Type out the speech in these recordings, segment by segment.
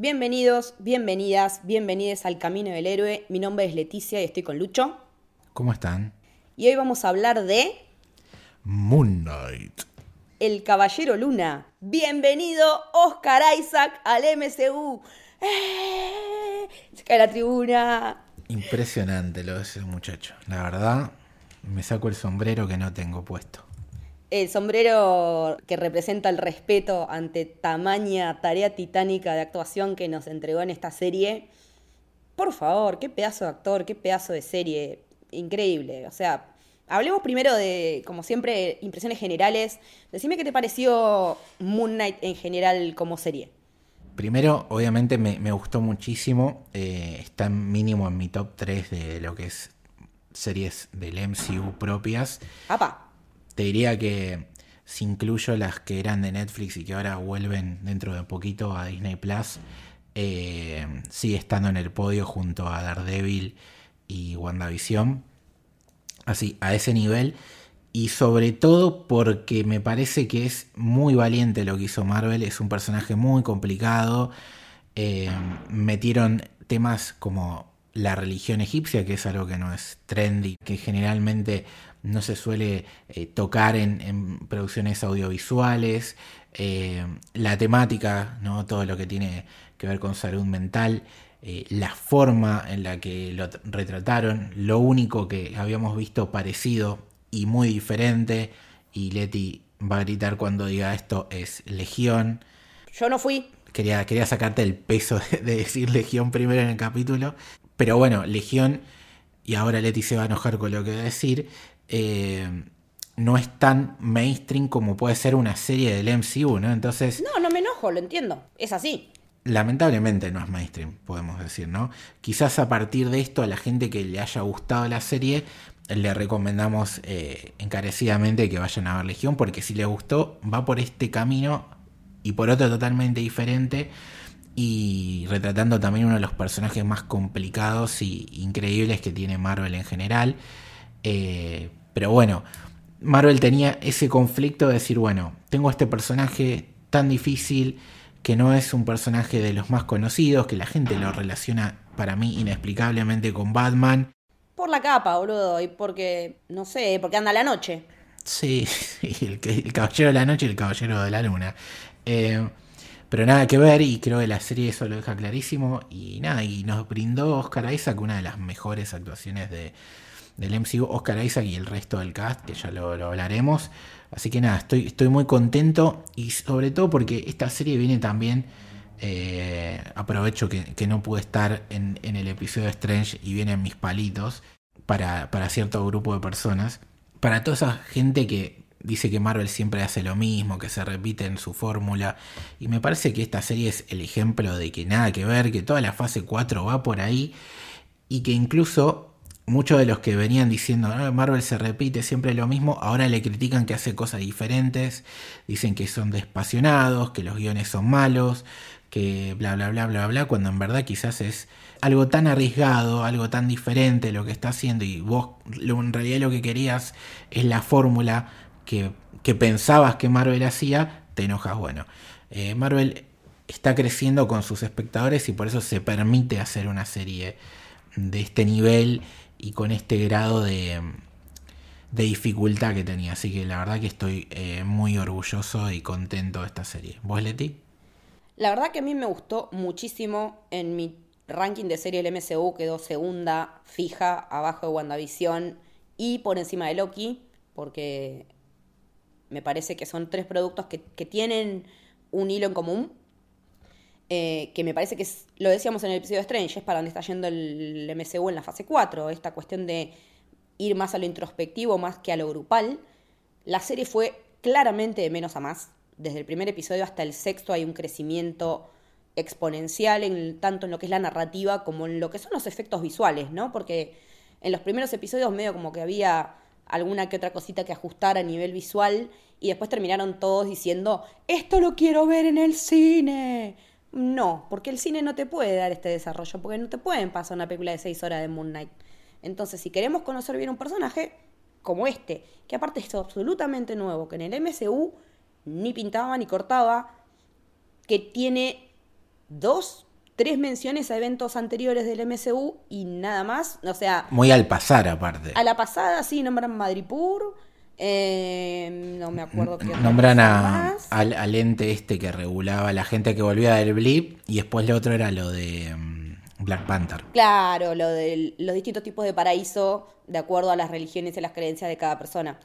Bienvenidos, bienvenidas, bienvenidos al Camino del Héroe. Mi nombre es Leticia y estoy con Lucho. ¿Cómo están? Y hoy vamos a hablar de... Moon Knight. El Caballero Luna. Bienvenido Oscar Isaac al MCU. ¡Eh! Se cae la tribuna. Impresionante lo de ese muchacho. La verdad, me saco el sombrero que no tengo puesto el sombrero que representa el respeto ante tamaña tarea titánica de actuación que nos entregó en esta serie. Por favor, qué pedazo de actor, qué pedazo de serie. Increíble. O sea, hablemos primero de, como siempre, impresiones generales. Decime qué te pareció Moon Knight en general como serie. Primero, obviamente me, gustó muchísimo. Eh, está mínimo en mi top 3 de lo que es series del MCU propias. ¡Apa! Te diría que si incluyo las que eran de Netflix y que ahora vuelven dentro de poquito a Disney Plus, eh, sigue estando en el podio junto a Daredevil y WandaVision. Así, a ese nivel. Y sobre todo porque me parece que es muy valiente lo que hizo Marvel. Es un personaje muy complicado. Eh, metieron temas como la religión egipcia, que es algo que no es trendy, que generalmente no se suele eh, tocar en, producciones audiovisuales, eh, la temática, ¿no? todo lo que tiene que ver con salud mental, eh, la forma en la que lo retrataron, lo único que habíamos visto parecido y muy diferente, y Leti va a gritar cuando diga esto, es Legión. Yo no fui. Quería, quería sacarte el peso de decir Legión primero en el capítulo, pero bueno, Legión, y ahora Leti se va a enojar con lo que voy a decir, eh, no es tan mainstream como puede ser una serie del MCU, ¿no? Entonces... No, no me enojo, lo entiendo, es así. Lamentablemente no es mainstream, podemos decir, ¿no? Quizás a partir de esto a la gente que le haya gustado la serie le recomendamos eh, encarecidamente que vayan a ver Legión porque si le gustó va por este camino y por otro totalmente diferente y retratando también uno de los personajes más complicados y increíbles que tiene Marvel en general. Eh, pero bueno, Marvel tenía ese conflicto de decir, bueno, tengo este personaje tan difícil que no es un personaje de los más conocidos, que la gente lo relaciona para mí inexplicablemente con Batman. Por la capa, boludo, y porque, no sé, porque anda la noche. Sí, el, el, caballero de la noche y el caballero de la luna. Eh, pero nada que ver, y creo que la serie eso lo deja clarísimo. Y nada, y nos brindó Oscar Isaac una de las mejores actuaciones de, del MCU, Oscar Isaac y el resto del cast, que ya lo, hablaremos. Así que nada, estoy, estoy muy contento y sobre todo porque esta serie viene también, eh, aprovecho que, no pude estar en, el episodio de Strange y vienen mis palitos para, para cierto grupo de personas. Para toda esa gente que dice que Marvel siempre hace lo mismo, que se repite en su fórmula. Y me parece que esta serie es el ejemplo de que nada que ver, que toda la fase 4 va por ahí y que incluso muchos de los que venían diciendo Marvel se repite siempre lo mismo, ahora le critican que hace cosas diferentes, dicen que son despasionados, que los guiones son malos, que bla bla bla bla bla, cuando en verdad quizás es algo tan arriesgado, algo tan diferente lo que está haciendo y vos en realidad lo que querías es la fórmula que, pensabas que Marvel hacía, te enojas. Bueno, eh, Marvel está creciendo con sus espectadores y por eso se permite hacer una serie de este nivel y con este grado de, dificultad que tenía. Así que la verdad que estoy eh, muy orgulloso y contento de esta serie. ¿Vos, Leti? La verdad que a mí me gustó muchísimo. En mi ranking de serie del MCU quedó segunda, fija, abajo de WandaVision y por encima de Loki, porque me parece que son tres productos que, que tienen un hilo en común eh, que me parece que lo decíamos en el episodio de Strange, es para donde está yendo el MCU en la fase 4, esta cuestión de ir más a lo introspectivo más que a lo grupal. La serie fue claramente de menos a más. Desde el primer episodio hasta el sexto hay un crecimiento exponencial en, tanto en lo que es la narrativa como en lo que son los efectos visuales, ¿no? Porque en los primeros episodios medio como que había alguna que otra cosita que ajustar a nivel visual y después terminaron todos diciendo, esto lo quiero ver en el cine. No, porque el cine no te puede dar este desarrollo, porque no te pueden pasar una película de seis horas de Moon Knight. Entonces, si queremos conocer bien un personaje como este, que aparte es absolutamente nuevo, que en el MCU ni pintaba ni cortaba, que tiene dos, tres menciones a eventos anteriores del MCU y nada más, o sea... Muy al pasar aparte. A la pasada sí nombran Madripur, eh, no me acuerdo qué Nombran a, al, al, ente este que regulaba la gente que volvía del blip y después lo otro era lo de um, Black Panther. Claro, lo de los distintos tipos de paraíso de acuerdo a las religiones y las creencias de cada persona.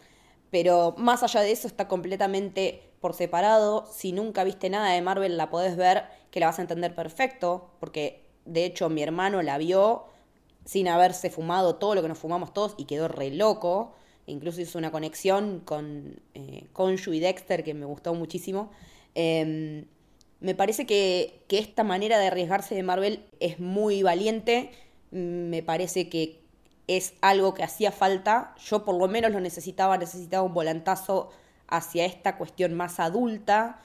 Pero más allá de eso está completamente por separado. Si nunca viste nada de Marvel la podés ver, que la vas a entender perfecto, porque de hecho mi hermano la vio sin haberse fumado todo lo que nos fumamos todos y quedó re loco. Incluso hizo una conexión con eh, y Dexter que me gustó muchísimo. Em, me parece que, que, esta manera de arriesgarse de Marvel es muy valiente. Me parece que es algo que hacía falta. Yo por lo menos lo necesitaba, necesitaba un volantazo hacia esta cuestión más adulta,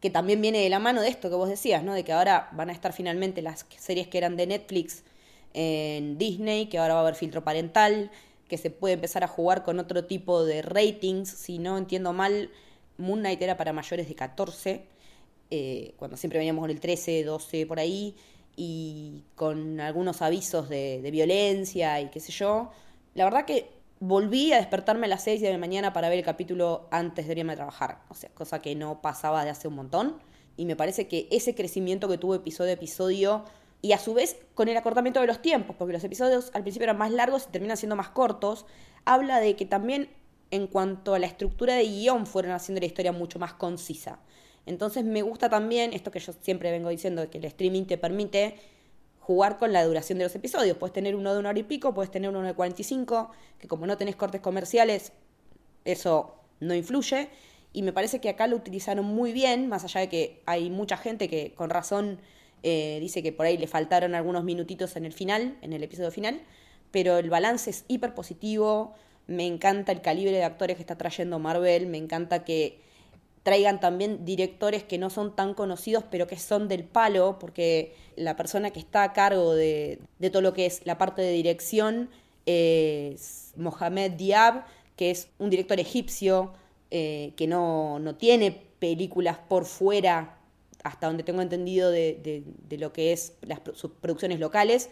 que también viene de la mano de esto que vos decías, ¿no? De que ahora van a estar finalmente las series que eran de Netflix en Disney, que ahora va a haber filtro parental, que se puede empezar a jugar con otro tipo de ratings. Si no entiendo mal, Moon Knight era para mayores de 14, eh, cuando siempre veníamos con el 13, 12 por ahí, y con algunos avisos de, violencia y qué sé yo. La verdad que volví a despertarme a las 6 de la mañana para ver el capítulo antes de irme a trabajar, o sea, cosa que no pasaba de hace un montón. Y me parece que ese crecimiento que tuvo episodio a episodio y a su vez con el acortamiento de los tiempos, porque los episodios al principio eran más largos y terminan siendo más cortos, habla de que también en cuanto a la estructura de guion fueron haciendo la historia mucho más concisa. Entonces me gusta también esto que yo siempre vengo diciendo, que el streaming te permite jugar con la duración de los episodios. Puedes tener uno de una hora y pico, puedes tener uno de 45, que como no tenés cortes comerciales, eso no influye. Y me parece que acá lo utilizaron muy bien, más allá de que hay mucha gente que con razón eh, dice que por ahí le faltaron algunos minutitos en el final, en el episodio final, pero el balance es hiper positivo. Me encanta el calibre de actores que está trayendo Marvel, me encanta que traigan también directores que no son tan conocidos, pero que son del palo, porque la persona que está a cargo de, de todo lo que es la parte de dirección es Mohamed Diab, que es un director egipcio eh, que no, no tiene películas por fuera hasta donde tengo entendido de, lo que es las sus producciones locales,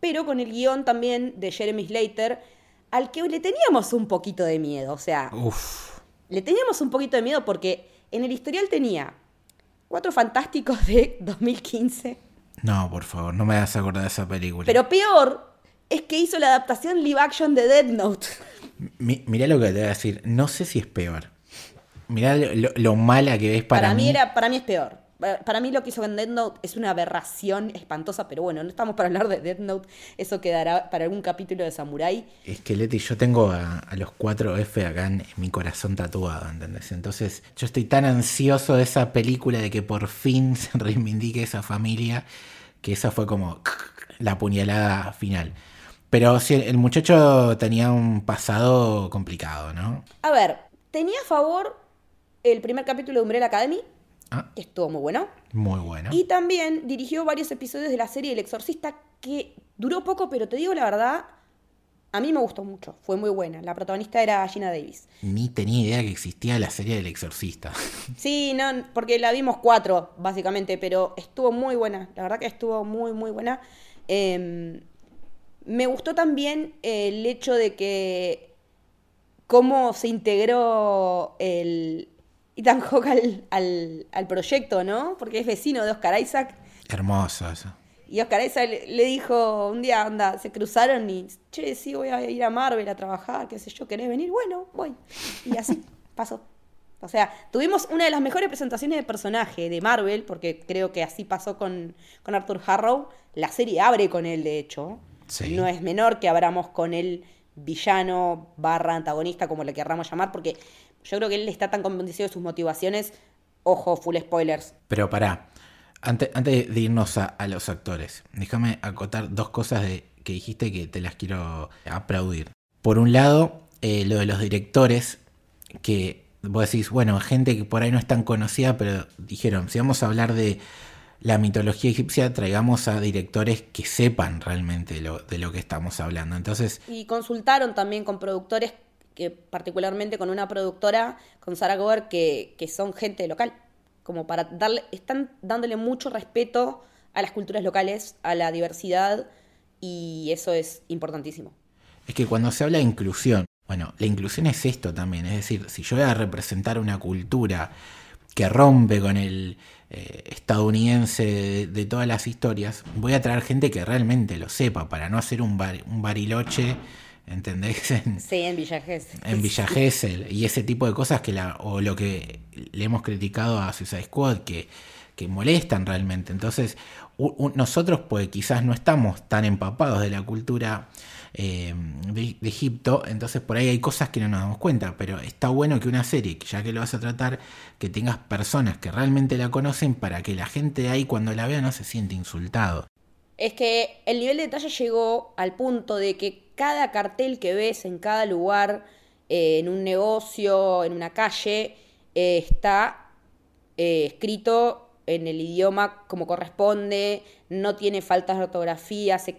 pero con el guion también de Jeremy Slater, al que le teníamos un poquito de miedo, o sea, le teníamos un poquito de miedo porque en el historial tenía Cuatro Fantásticos de 2015. No, por favor, no me hagas acordar de esa película. Pero peor es que hizo la adaptación live action de Dead Note. mirá lo que te voy a decir, no sé si es peor. Mirá lo, mala que ves para, para mí. Era, para mí es peor. Para mí lo que hizo con Death Note es una aberración espantosa, pero bueno, no estamos para hablar de Death Note, eso quedará para algún capítulo de Samurai. Es que Leti, yo tengo a, los cuatro F acá en, mi corazón tatuado, ¿entendés? Entonces yo estoy tan ansioso de esa película de que por fin se reivindique esa familia, que esa fue como la puñalada final. Pero sí, el muchacho tenía un pasado complicado, ¿no? A ver, tenía a favor el primer capítulo de Umbrella Academy, Ah. estuvo muy bueno. Muy bueno. Y también dirigió varios episodios de la serie El Exorcista, que duró poco, pero te digo la verdad, a mí me gustó mucho. Fue muy buena. La protagonista era Gina Davis. Ni tenía idea que existía la serie del Exorcista. Sí, no, porque la vimos cuatro, básicamente, pero estuvo muy buena. La verdad que estuvo muy, muy buena. Em, me gustó también el hecho de que cómo se integró el, Ethan Hawke al, al, al, proyecto, ¿no? Porque es vecino de Oscar Isaac. Hermoso eso. Y Oscar Isaac le, dijo un día, anda, se cruzaron y, che, sí, voy a ir a Marvel a trabajar, qué sé yo, ¿querés venir? Bueno, voy. Y así pasó. O sea, tuvimos una de las mejores presentaciones de personaje de Marvel, porque creo que así pasó con, con Arthur Harrow. La serie abre con él, de hecho. Sí. No es menor que abramos con él villano barra antagonista, como le querramos llamar, porque yo creo que él está tan convencido de sus motivaciones. Ojo, full spoilers. Pero pará. Antes, antes de irnos a, los actores, déjame acotar dos cosas de, que dijiste que te las quiero aplaudir. Por un lado, eh, lo de los directores, que vos decís, bueno, gente que por ahí no es tan conocida, pero dijeron, si vamos a hablar de la mitología egipcia, traigamos a directores que sepan realmente lo, de lo que estamos hablando. Entonces, y consultaron también con productores, que particularmente con una productora, con Sarah Gover, que, que son gente local, como para darle, están dándole mucho respeto a las culturas locales, a la diversidad, y eso es importantísimo. Es que cuando se habla de inclusión, bueno, la inclusión es esto también, es decir, si yo voy a representar una cultura que rompe con el eh, estadounidense de, todas las historias, voy a traer gente que realmente lo sepa, para no hacer un, un bariloche, ¿entendés? En, sí, en Villa Gesell. En Villa Gesell, y ese tipo de cosas que la, o lo que le hemos criticado a Suicide Squad, que, que molestan realmente. Entonces, nosotros pues quizás no estamos tan empapados de la cultura eh, de, Egipto, entonces por ahí hay cosas que no nos damos cuenta, pero está bueno que una serie, ya que lo vas a tratar, que tengas personas que realmente la conocen para que la gente de ahí cuando la vea no se siente insultado. Es que el nivel de detalle llegó al punto de que cada cartel que ves en cada lugar, eh, en un negocio, en una calle, eh, está escrito en el idioma como corresponde, no tiene faltas de ortografía, se,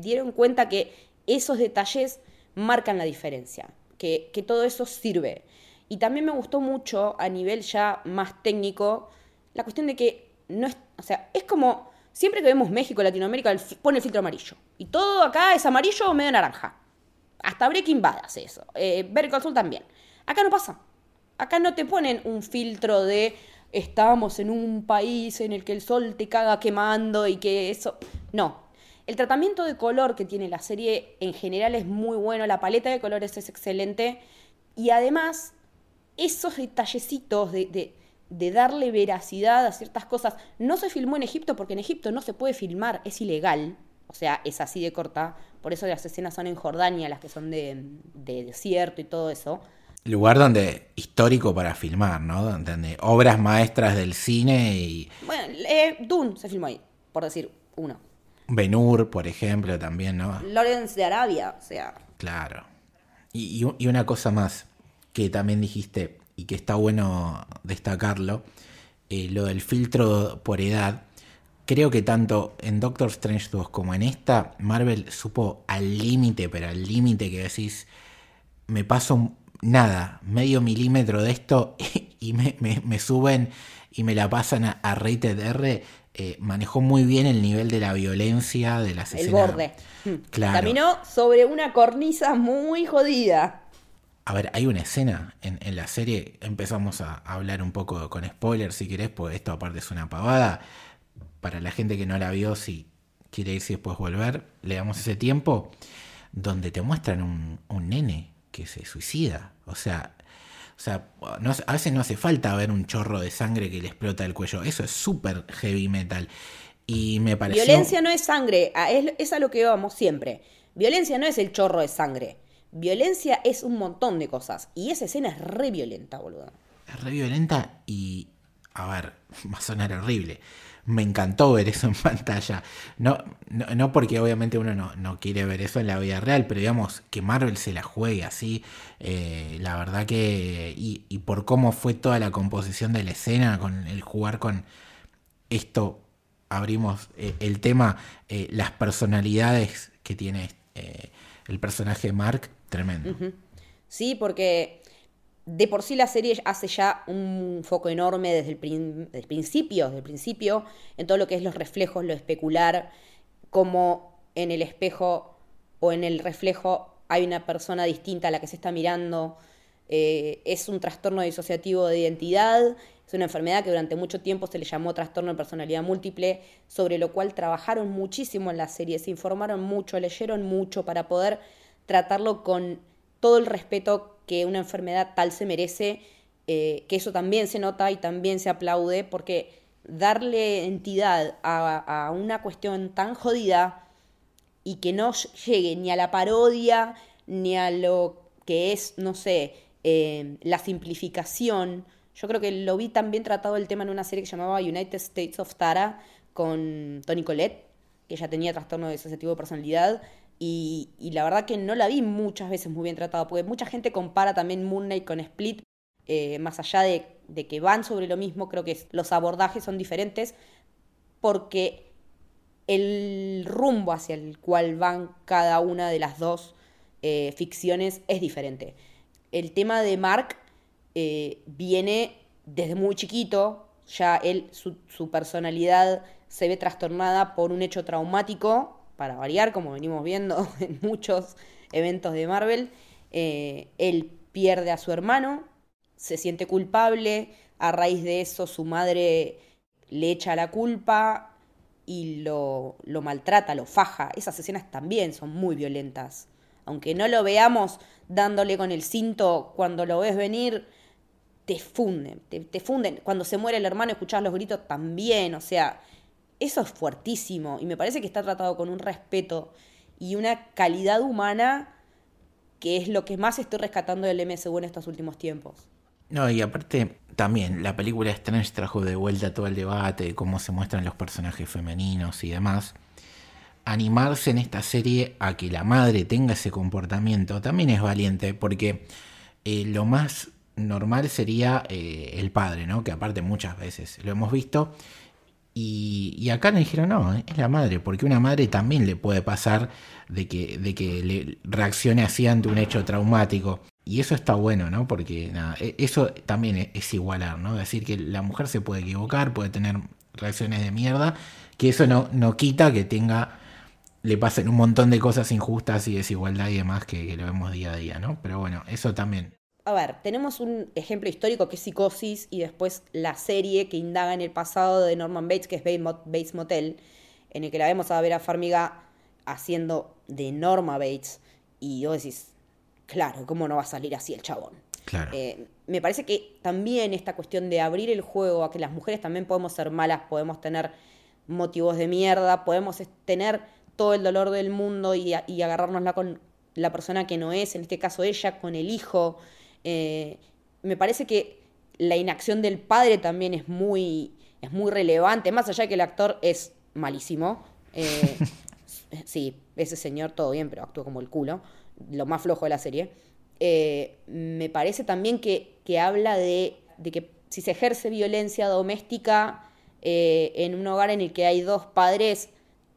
dieron cuenta que esos detalles marcan la diferencia, que, todo eso sirve. Y también me gustó mucho a nivel ya más técnico la cuestión de que no es, o sea, es como siempre que vemos México, Latinoamérica, pone el filtro amarillo. Y todo acá es amarillo o medio naranja. Hasta Breaking Bad hace eso. Eh, Ver también. Acá no pasa. Acá no te ponen un filtro de, estamos en un país en el que el sol te caga quemando y que eso... No. El tratamiento de color que tiene la serie en general es muy bueno, la paleta de colores es excelente y además esos detallecitos de, de, darle veracidad a ciertas cosas. No se filmó en Egipto porque en Egipto no se puede filmar, es ilegal. O sea, es así de corta. Por eso las escenas son en Jordania, las que son de, de desierto y todo eso lugar donde histórico para filmar, ¿no? Donde obras maestras del cine y... Bueno, eh, Dune se filmó ahí, por decir uno. Benur, por ejemplo, también, ¿no? Lawrence de Arabia, o sea... Claro. Y, una cosa más que también dijiste y que está bueno destacarlo, eh, lo del filtro por edad. Creo que tanto en Doctor Strange 2 como en esta, Marvel supo al límite, pero al límite que decís, me paso nada, medio milímetro de esto y me, suben y me la pasan a, Rated R, eh, manejó muy bien el nivel de la violencia de la El borde. Hmm. Claro. Caminó sobre una cornisa muy jodida. A ver, hay una escena en, la serie, empezamos a hablar un poco con spoilers si querés, pues esto aparte es una pavada. Para la gente que no la vio, si quiere irse y después volver, le damos ese tiempo, donde te muestran un, nene que se suicida. O sea, o sea a veces no hace falta ver un chorro de sangre que le explota el cuello. Eso es súper heavy metal. Y me pareció... Violencia no es sangre, es a lo que vamos siempre. Violencia no es el chorro de sangre. Violencia es un montón de cosas. Y esa escena es re violenta, boludo. Es re violenta y... A ver, va a sonar horrible me encantó ver eso en pantalla. No, no, porque obviamente uno no, quiere ver eso en la vida real, pero digamos que Marvel se la juegue así. Eh, la verdad que. Y, por cómo fue toda la composición de la escena, con el jugar con esto, abrimos eh, el tema, eh, las personalidades que tiene el personaje Mark, tremendo. Sí, porque de por sí la serie hace ya un foco enorme desde el, principio, desde el principio, en todo lo que es los reflejos, lo especular, como en el espejo o en el reflejo hay una persona distinta a la que se está mirando. Eh, es un trastorno disociativo de identidad, es una enfermedad que durante mucho tiempo se le llamó trastorno de personalidad múltiple, sobre lo cual trabajaron muchísimo en la serie, se informaron mucho, leyeron mucho para poder tratarlo con todo el respeto que una enfermedad tal se merece, eh, que eso también se nota y también se aplaude, porque darle entidad a, una cuestión tan jodida y que no llegue ni a la parodia, ni a lo que es, no sé, eh, la simplificación, Yo creo que lo vi también tratado el tema en una serie que llamaba United States of Tara con Tony Collette, que ella tenía trastorno de tipo de personalidad. Y, la verdad que no la vi muchas veces muy bien tratada, porque mucha gente compara también Moon Knight con Split, eh, más allá de, que van sobre lo mismo, creo que los abordajes son diferentes, porque el rumbo hacia el cual van cada una de las dos eh, ficciones es diferente. El tema de Mark eh, viene desde muy chiquito, ya él, su, personalidad se ve trastornada por un hecho traumático, para variar, como venimos viendo en muchos eventos de Marvel. Eh, él pierde a su hermano, se siente culpable, a raíz de eso su madre le echa la culpa y lo, lo maltrata, lo faja. Esas escenas también son muy violentas. Aunque no lo veamos dándole con el cinto cuando lo ves venir, te funden, te, funden. Cuando se muere el hermano, escuchás los gritos también, o sea, eso es fuertísimo y me parece que está tratado con un respeto y una calidad humana que es lo que más estoy rescatando del MSU en estos últimos tiempos. No, y aparte también la película Strange trajo de vuelta todo el debate de cómo se muestran los personajes femeninos y demás. Animarse en esta serie a que la madre tenga ese comportamiento también es valiente porque eh, lo más normal sería eh, el padre, ¿no? Que aparte muchas veces lo hemos visto. Y, acá le dijeron, no, es la madre, porque una madre también le puede pasar de que, de que le reaccione así ante un hecho traumático. Y eso está bueno, ¿no? Porque nada, e, eso también es igualar, ¿no? Decir que la mujer se puede equivocar, puede tener reacciones de mierda, que eso no, no quita que tenga, le pasen un montón de cosas injustas y desigualdad y demás que lo vemos día a día, ¿no? Pero bueno, eso también a ver, tenemos un ejemplo histórico que es Psicosis y después la serie que indaga en el pasado de Norman Bates, que es Bates Motel, en el que la vemos a ver a Farmiga haciendo de Norma Bates. Y vos decís, claro, ¿cómo no va a salir así el chabón? Claro. Eh, me parece que también esta cuestión de abrir el juego a que las mujeres también podemos ser malas, podemos tener motivos de mierda, podemos tener todo el dolor del mundo y, y agarrárnosla con la persona que no es, en este caso ella, con el hijo. Eh, me parece que la inacción del padre también es muy, es muy relevante, más allá de que el actor es malísimo. Eh, sí, ese señor todo bien, pero actúa como el culo, lo más flojo de la serie. Eh, me parece también que, que habla de, de, que si se ejerce violencia doméstica en un hogar en el que hay dos padres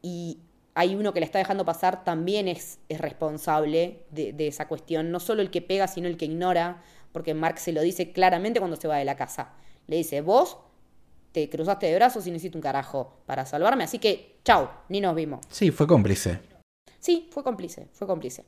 y hay uno que la está dejando pasar, también es, es responsable de, esa cuestión. No solo el que pega, sino el que ignora, porque Mark se lo dice claramente cuando se va de la casa. Le dice, vos te cruzaste de brazos y necesito un carajo para salvarme, así que chau, ni nos vimos. Sí, fue cómplice. Sí, fue cómplice, fue cómplice.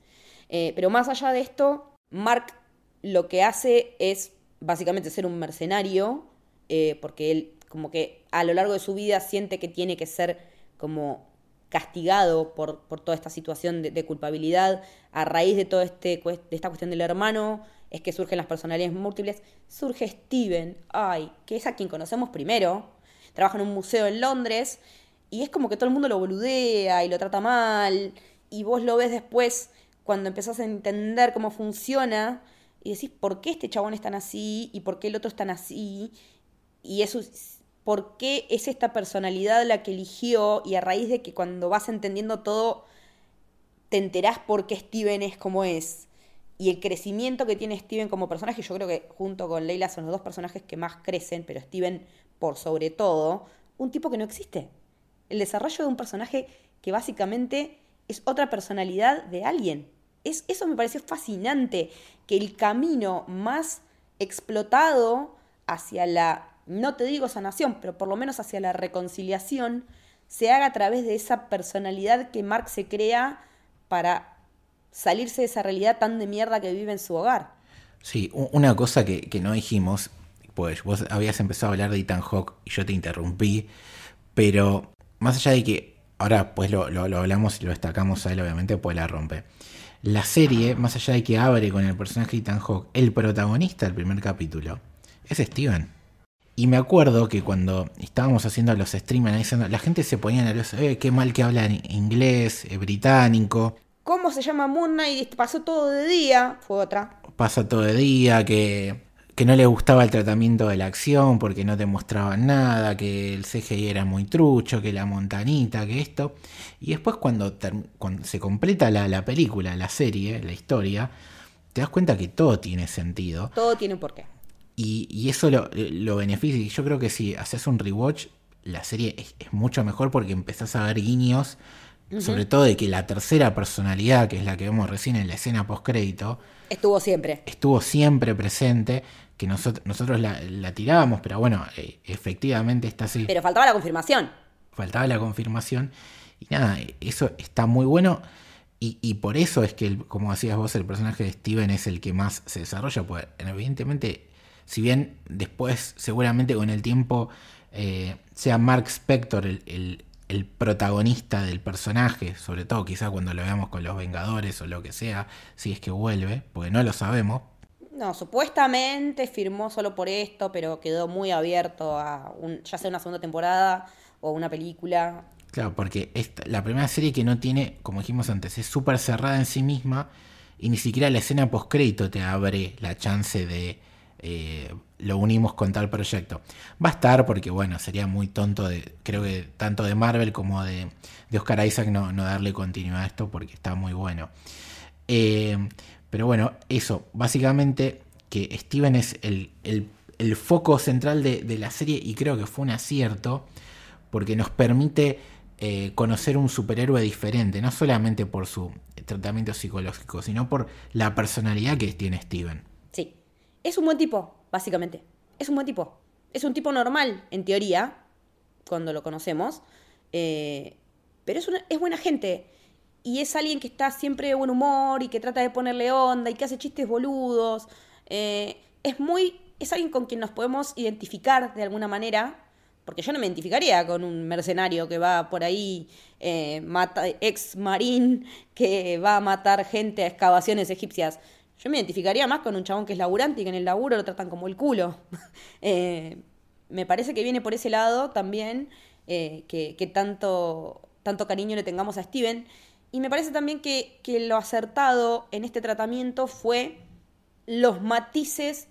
Eh, pero más allá de esto, Mark lo que hace es básicamente ser un mercenario, eh, porque él como que a lo largo de su vida siente que tiene que ser como castigado por, por toda esta situación de, culpabilidad, a raíz de toda este, de esta cuestión del hermano, es que surgen las personalidades múltiples, surge Steven, ay, que es a quien conocemos primero, trabaja en un museo en Londres, y es como que todo el mundo lo boludea y lo trata mal, y vos lo ves después cuando empezás a entender cómo funciona, y decís, ¿por qué este chabón es tan así? ¿Y por qué el otro es tan así? Y eso por qué es esta personalidad la que eligió y a raíz de que cuando vas entendiendo todo te enterás por qué Steven es como es. Y el crecimiento que tiene Steven como personaje, yo creo que junto con Leila son los dos personajes que más crecen, pero Steven por sobre todo, un tipo que no existe. El desarrollo de un personaje que básicamente es otra personalidad de alguien. Es, eso me pareció fascinante, que el camino más explotado hacia la no te digo sanación, pero por lo menos hacia la reconciliación, se haga a través de esa personalidad que Mark se crea para salirse de esa realidad tan de mierda que vive en su hogar. Sí, una cosa que, no dijimos, pues vos habías empezado a hablar de Ethan Hawke y yo te interrumpí, pero más allá de que ahora pues lo, lo, hablamos y lo destacamos a él, obviamente, pues la rompe. La serie, más allá de que abre con el personaje de Ethan Hawke, el protagonista del primer capítulo es Steven. Y me acuerdo que cuando estábamos haciendo los streamers, la gente se ponía nerviosa, eh, qué mal que habla inglés, eh, británico. ¿Cómo se llama Moon Knight? Pasó todo de día, fue otra. Pasa todo de día, que, que no le gustaba el tratamiento de la acción porque no te mostraban nada, que el CGI era muy trucho, que la montanita, que esto. Y después cuando, cuando se completa la, la, película, la serie, la historia, te das cuenta que todo tiene sentido. Todo tiene un porqué. Y, y eso lo, lo beneficia. Y yo creo que si haces un rewatch, la serie es, es mucho mejor porque empezás a ver guiños. Sobre todo de que la tercera personalidad, que es la que vemos recién en la escena post-crédito, estuvo siempre. Estuvo siempre presente que nosotros, nosotros la, tirábamos, pero bueno, eh, efectivamente está así. Pero faltaba la confirmación. Faltaba la confirmación. Y nada, eso está muy bueno. Y, por eso es que, como decías vos, el personaje de Steven es el que más se desarrolla. Pues evidentemente, si bien después, seguramente con el tiempo, eh, sea Mark Spector el, el, protagonista del personaje, sobre todo quizá cuando lo veamos con los Vengadores o lo que sea, si es que vuelve, porque no lo sabemos, no, supuestamente firmó solo por esto, pero quedó muy abierto a un, ya sea una segunda temporada o una película. Claro, porque esta, la primera serie que no tiene, como dijimos antes, es súper cerrada en sí misma y ni siquiera la escena post-crédito te abre la chance de eh, lo unimos con tal proyecto. Va a estar porque, bueno, sería muy tonto, de, creo que tanto de Marvel como de, de Oscar Isaac no, no darle continuidad a esto porque está muy bueno. Eh, pero bueno, eso, básicamente que Steven es el, foco central de, la serie y creo que fue un acierto porque nos permite eh, conocer un superhéroe diferente, no solamente por su tratamiento psicológico, sino por la personalidad que tiene Steven. Es un buen tipo, básicamente. Es un buen tipo. Es un tipo normal, en teoría, cuando lo conocemos, eh, pero es, es buena gente y es alguien que está siempre de buen humor y que trata de ponerle onda y que hace chistes boludos. Eh, es muy. es alguien con quien nos podemos identificar de alguna manera. Porque yo no me identificaría con un mercenario que va por ahí, eh, mata, ex marín, que va a matar gente a excavaciones egipcias. Yo me identificaría más con un chabón que es laburante y que en el laburo lo tratan como el culo. Eh, me parece que viene por ese lado también que, que tanto, tanto cariño le tengamos a Steven. Y me parece también que, lo acertado en este tratamiento fue los matices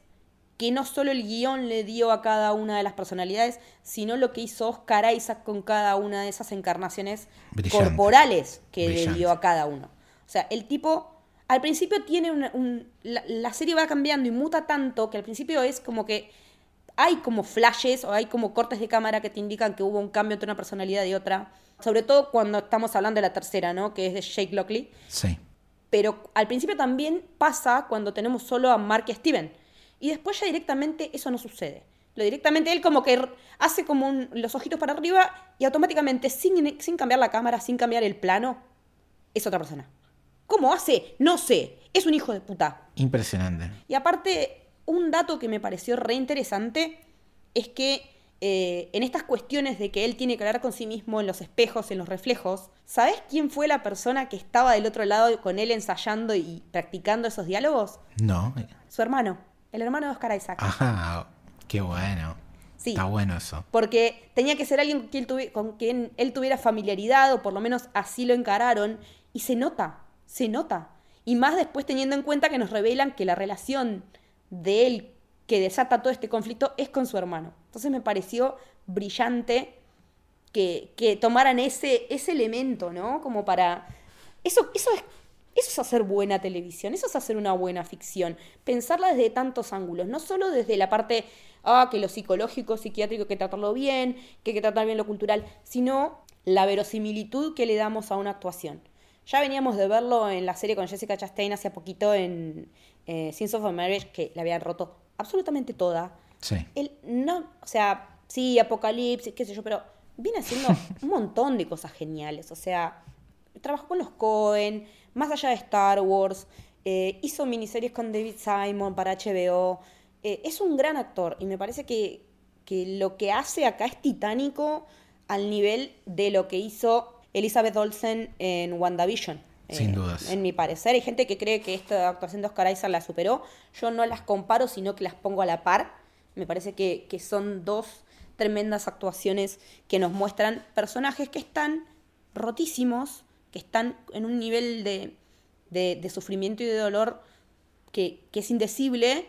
que no solo el guion le dio a cada una de las personalidades, sino lo que hizo Oscar Isaac con cada una de esas encarnaciones corporales que le dio a cada uno. O sea, el tipo al principio tiene un... la, serie va cambiando y muta tanto que al principio es como que hay como flashes o hay como cortes de cámara que te indican que hubo un cambio entre una personalidad y otra. Sobre todo cuando estamos hablando de la tercera, ¿no? Que es de Jake Lockley. Sí. Pero al principio también pasa cuando tenemos solo a Mark y Steven. Y después ya directamente eso no sucede. Lo directamente él como que hace como los ojitos para arriba y automáticamente, sin, sin cambiar la cámara, sin cambiar el plano, es otra persona. ¿Cómo hace? No sé. Es un hijo de puta. Impresionante. Y aparte, un dato que me pareció re interesante es que eh, en estas cuestiones de que él tiene que hablar con sí mismo en los espejos, en los reflejos, ¿sabes quién fue la persona que estaba del otro lado con él ensayando y practicando esos diálogos? No. Su hermano, el hermano de Oscar Isaac. Ajá, qué bueno. Sí, Está bueno eso. Porque tenía que ser alguien con quien, él tuviera familiaridad, o por lo menos así lo encararon, y se nota, se nota. Y más después teniendo en cuenta que nos revelan que la relación de él que desata todo este conflicto es con su hermano. Entonces me pareció brillante que, tomaran ese, ese elemento, ¿no? Como para... Eso, eso, es, eso es hacer buena televisión, eso es hacer una buena ficción. Pensarla desde tantos ángulos, no solo desde la parte, ah, que lo psicológico, psiquiátrico hay que tratarlo bien, que hay que tratar bien lo cultural, sino la verosimilitud que le damos a una actuación. Ya veníamos de verlo en la serie con Jessica Chastain hace poquito en eh, Sins of a Marriage, que la habían roto absolutamente toda. Sí. Él no, o sea, sí, Apocalipsis, qué sé yo, pero viene haciendo un montón de cosas geniales. O sea, trabajó con los Cohen, más allá de Star Wars, eh, hizo miniseries con David Simon para HBO. Eh, es un gran actor y me parece que, que lo que hace acá es titánico al nivel de lo que hizo Elizabeth Olsen en WandaVision. Sin eh, dudas. En mi parecer, hay gente que cree que esta actuación de Oscar Isaac la superó. Yo no las comparo, sino que las pongo a la par. Me parece que, son dos tremendas actuaciones que nos muestran personajes que están rotísimos, que están en un nivel de, de, sufrimiento y de dolor que, que, es indecible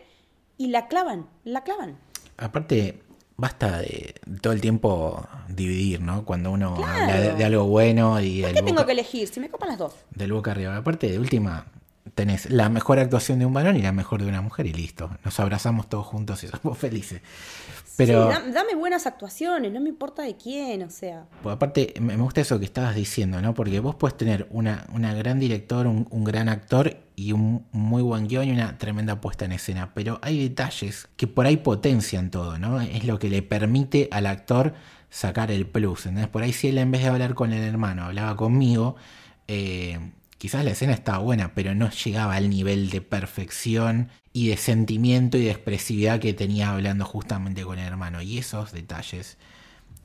y la clavan, la clavan. Aparte, basta de todo el tiempo dividir, ¿no? Cuando uno Claro. habla de, de algo bueno y ¿Por qué tengo boca, que elegir? Si me copan las dos. del boca arriba. Aparte, de última, tenés la mejor actuación de un varón y la mejor de una mujer y listo. Nos abrazamos todos juntos y somos felices. Pero, Sí, dame buenas actuaciones, no me importa de quién, o sea. pues, aparte, me gusta eso que estabas diciendo, ¿no? Porque vos puedes tener una, una gran director, un, un gran actor y un muy buen guion y una tremenda puesta en escena. Pero hay detalles que por ahí potencian todo, ¿no? Es lo que le permite al actor sacar el plus. Entonces, por ahí si él en vez de hablar con el hermano hablaba conmigo, eh, quizás la escena estaba buena, pero no llegaba al nivel de perfección y de sentimiento y de expresividad que tenía hablando justamente con el hermano. Y esos detalles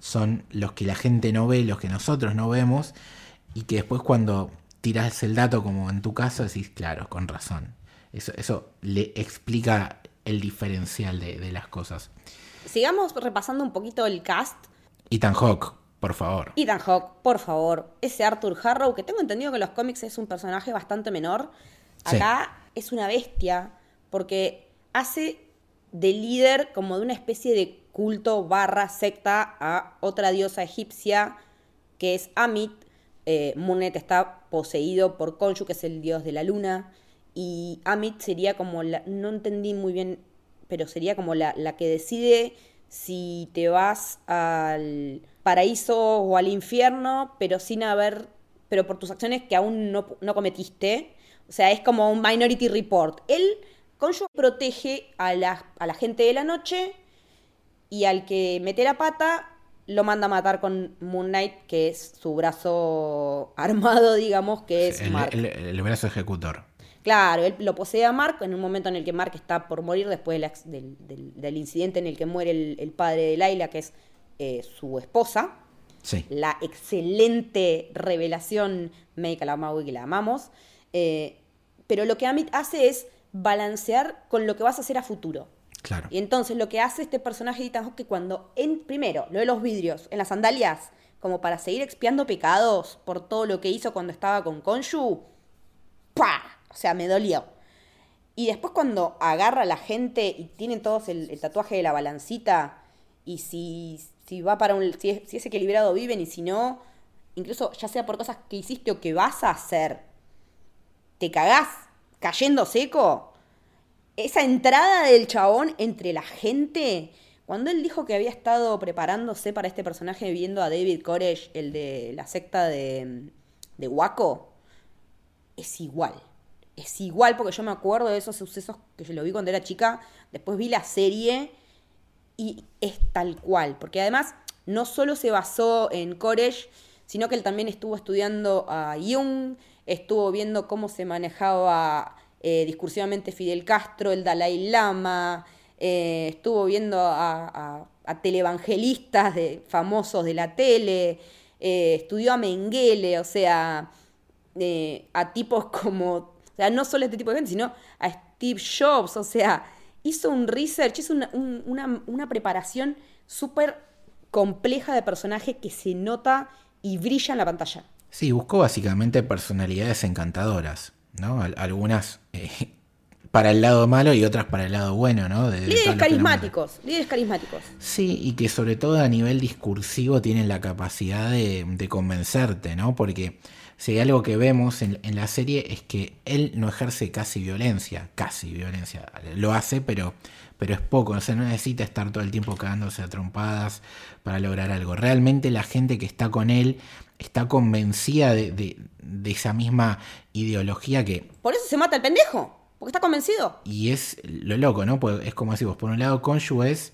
son los que la gente no ve, los que nosotros no vemos, y que después cuando tiras el dato, como en tu caso, decís, claro, con razón. Eso, le explica el diferencial de las cosas. Sigamos repasando un poquito el cast. Ethan Hawke, por favor. Ethan Hawke, por favor, ese Arthur Harrow, que tengo entendido que en los cómics es un personaje bastante menor, Sí. acá es una bestia, porque hace de líder como de una especie de culto barra secta a otra diosa egipcia, que es Amit. Eh, Munet está poseído por Khonshu, que es el dios de la luna, y Amit sería como la, no entendí muy bien, pero sería como la, la que decide si te vas al paraíso o al infierno, pero sin haber, pero por tus acciones que aún no, no cometiste. O sea, es como un minority report. Él, Khonshu, protege a la, a la gente de la noche y al que mete la pata lo manda a matar con Moon Knight, que es su brazo armado, digamos, que es el, Mark. el- el brazo ejecutor. Claro, él lo posee a Mark en un momento en el que Mark está por morir después del, ex- del- del- del incidente en el que muere el, el padre de Laila, que es eh, su esposa. Sí. La excelente revelación médica, la amamos y que la amamos. Eh, pero lo que Amit hace es balancear con lo que vas a hacer a futuro. Claro. Y entonces lo que hace este personaje de Ethan Hawke que cuando, en, primero, lo de los vidrios, en las sandalias, como para seguir expiando pecados por todo lo que hizo cuando estaba con Konshu, ¡pah! O sea, me dolió. Y después cuando agarra a la gente y tienen todos el, tatuaje de la balancita, y si, si va para un. Si es, si es equilibrado, viven, y si no, incluso ya sea por cosas que hiciste o que vas a hacer, te cagás cayendo seco. Esa entrada del chabón entre la gente. Cuando él dijo que había estado preparándose para este personaje viendo a David Koresh, el de la secta de, de Waco, es igual. Es igual porque yo me acuerdo de esos sucesos que yo lo vi cuando era chica. Después vi la serie y es tal cual. Porque además no solo se basó en Koresh, sino que él también estuvo estudiando a Jung, estuvo viendo cómo se manejaba eh, discursivamente Fidel Castro, el Dalai Lama, eh, estuvo viendo a, televangelistas de, famosos de la tele, eh, estudió a Mengele, o sea, a tipos como, o sea, no solo este tipo de gente, sino a Steve Jobs, o sea, hizo un research, hizo una, un- una- una preparación súper compleja de personaje que se nota y brilla en la pantalla. Sí, buscó básicamente personalidades encantadoras, ¿no? Al- algunas eh, para el lado malo y otras para el lado bueno, ¿no? De- de Líderes carismáticos, líderes carismáticos. Sí, y que sobre todo a nivel discursivo tienen la capacidad de, de convencerte, ¿no? Porque si hay algo que vemos en, en la serie es que él no ejerce casi violencia, casi violencia. Lo hace, pero, pero es poco, o sea, no necesita estar todo el tiempo cagándose a trompadas para lograr algo. Realmente la gente que está con él está convencida de, de- de esa misma ideología que Por eso se mata el pendejo, porque está convencido. y es lo loco, ¿no? Pues es como decimos, por un lado, Konshu es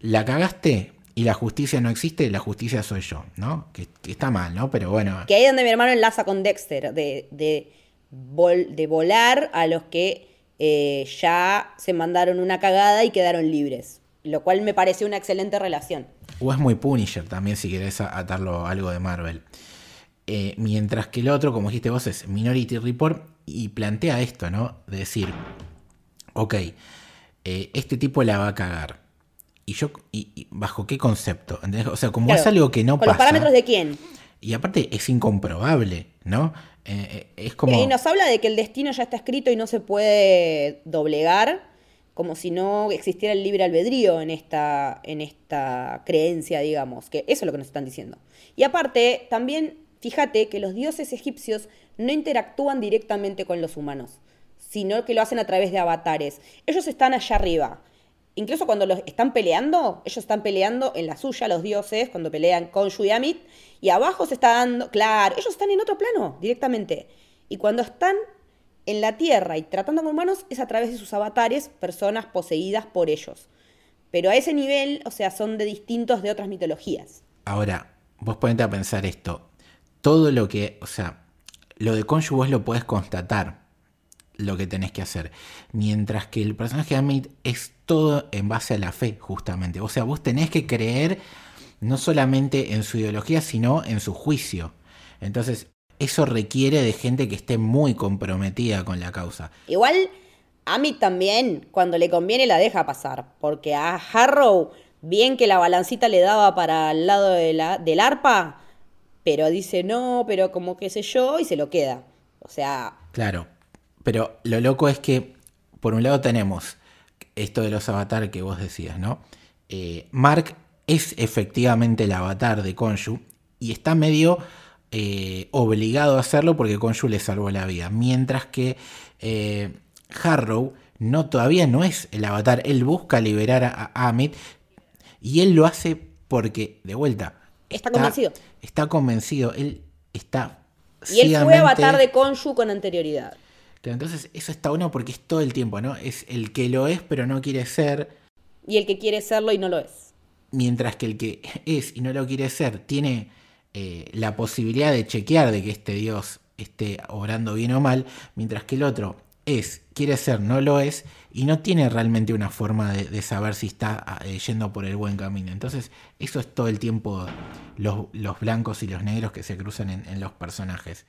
la cagaste y la justicia no existe, la justicia soy yo, ¿no? Que, que está mal, ¿no? Pero bueno, Que ahí es donde mi hermano enlaza con Dexter, de, de, vol- de volar a los que eh, ya se mandaron una cagada y quedaron libres. Lo cual me pareció una excelente relación. o es muy Punisher también, si querés atarlo a algo de Marvel. Eh, mientras que el otro, como dijiste vos, es Minority Report y plantea esto, ¿no? De decir, ok, eh, este tipo la va a cagar. ¿Y yo, y, y bajo qué concepto? ¿Entendés? O sea, como Claro, es algo que no ¿Con pasa. los parámetros de quién? Y aparte es incomprobable, ¿no? Eh, eh, es como. Y nos habla de que el destino ya está escrito y no se puede doblegar, como si no existiera el libre albedrío en esta, en esta creencia, digamos, que eso es lo que nos están diciendo. Y aparte, también fíjate que los dioses egipcios no interactúan directamente con los humanos, sino que lo hacen a través de avatares. Ellos están allá arriba. Incluso cuando los están peleando, ellos están peleando en la suya, los dioses, cuando pelean con Shuyamit, y abajo se está dando, claro, ellos están en otro plano directamente. Y cuando están en la Tierra y tratando con humanos es a través de sus avatares, personas poseídas por ellos. Pero a ese nivel, o sea, son de distintos de otras mitologías. Ahora, vos ponete a pensar esto. Todo lo que, o sea, lo de Konshu vos lo podés constatar, lo que tenés que hacer. Mientras que el personaje de Amit es todo en base a la fe, justamente. O sea, vos tenés que creer no solamente en su ideología, sino en su juicio. Entonces, eso requiere de gente que esté muy comprometida con la causa. Igual, Amit también, cuando le conviene, la deja pasar. Porque a Harrow, bien que la balancita le daba para el lado de la, del arpa, pero dice no, pero como qué sé yo, y se lo queda. O sea. Claro. Pero lo loco es que, por un lado, tenemos esto de los avatares que vos decías, ¿no? Eh, Mark es efectivamente el avatar de Konshu y está medio eh, obligado a hacerlo porque Konshu le salvó la vida. Mientras que eh, Harrow no, todavía no es el avatar. Él busca liberar a, Amit y él lo hace porque, de vuelta, está, convencido. Está convencido. Él está. Y él fue avatar de Konshu con anterioridad. Entonces, eso está bueno porque es todo el tiempo, ¿no? Es el que lo es, pero no quiere ser. Y el que quiere serlo y no lo es. Mientras que el que es y no lo quiere ser tiene eh, la posibilidad de chequear de que este Dios esté obrando bien o mal, mientras que el otro es, quiere ser, no lo es, y no tiene realmente una forma de, saber si está ah, eh, yendo por el buen camino. Entonces, eso es todo el tiempo los, blancos y los negros que se cruzan en, los personajes.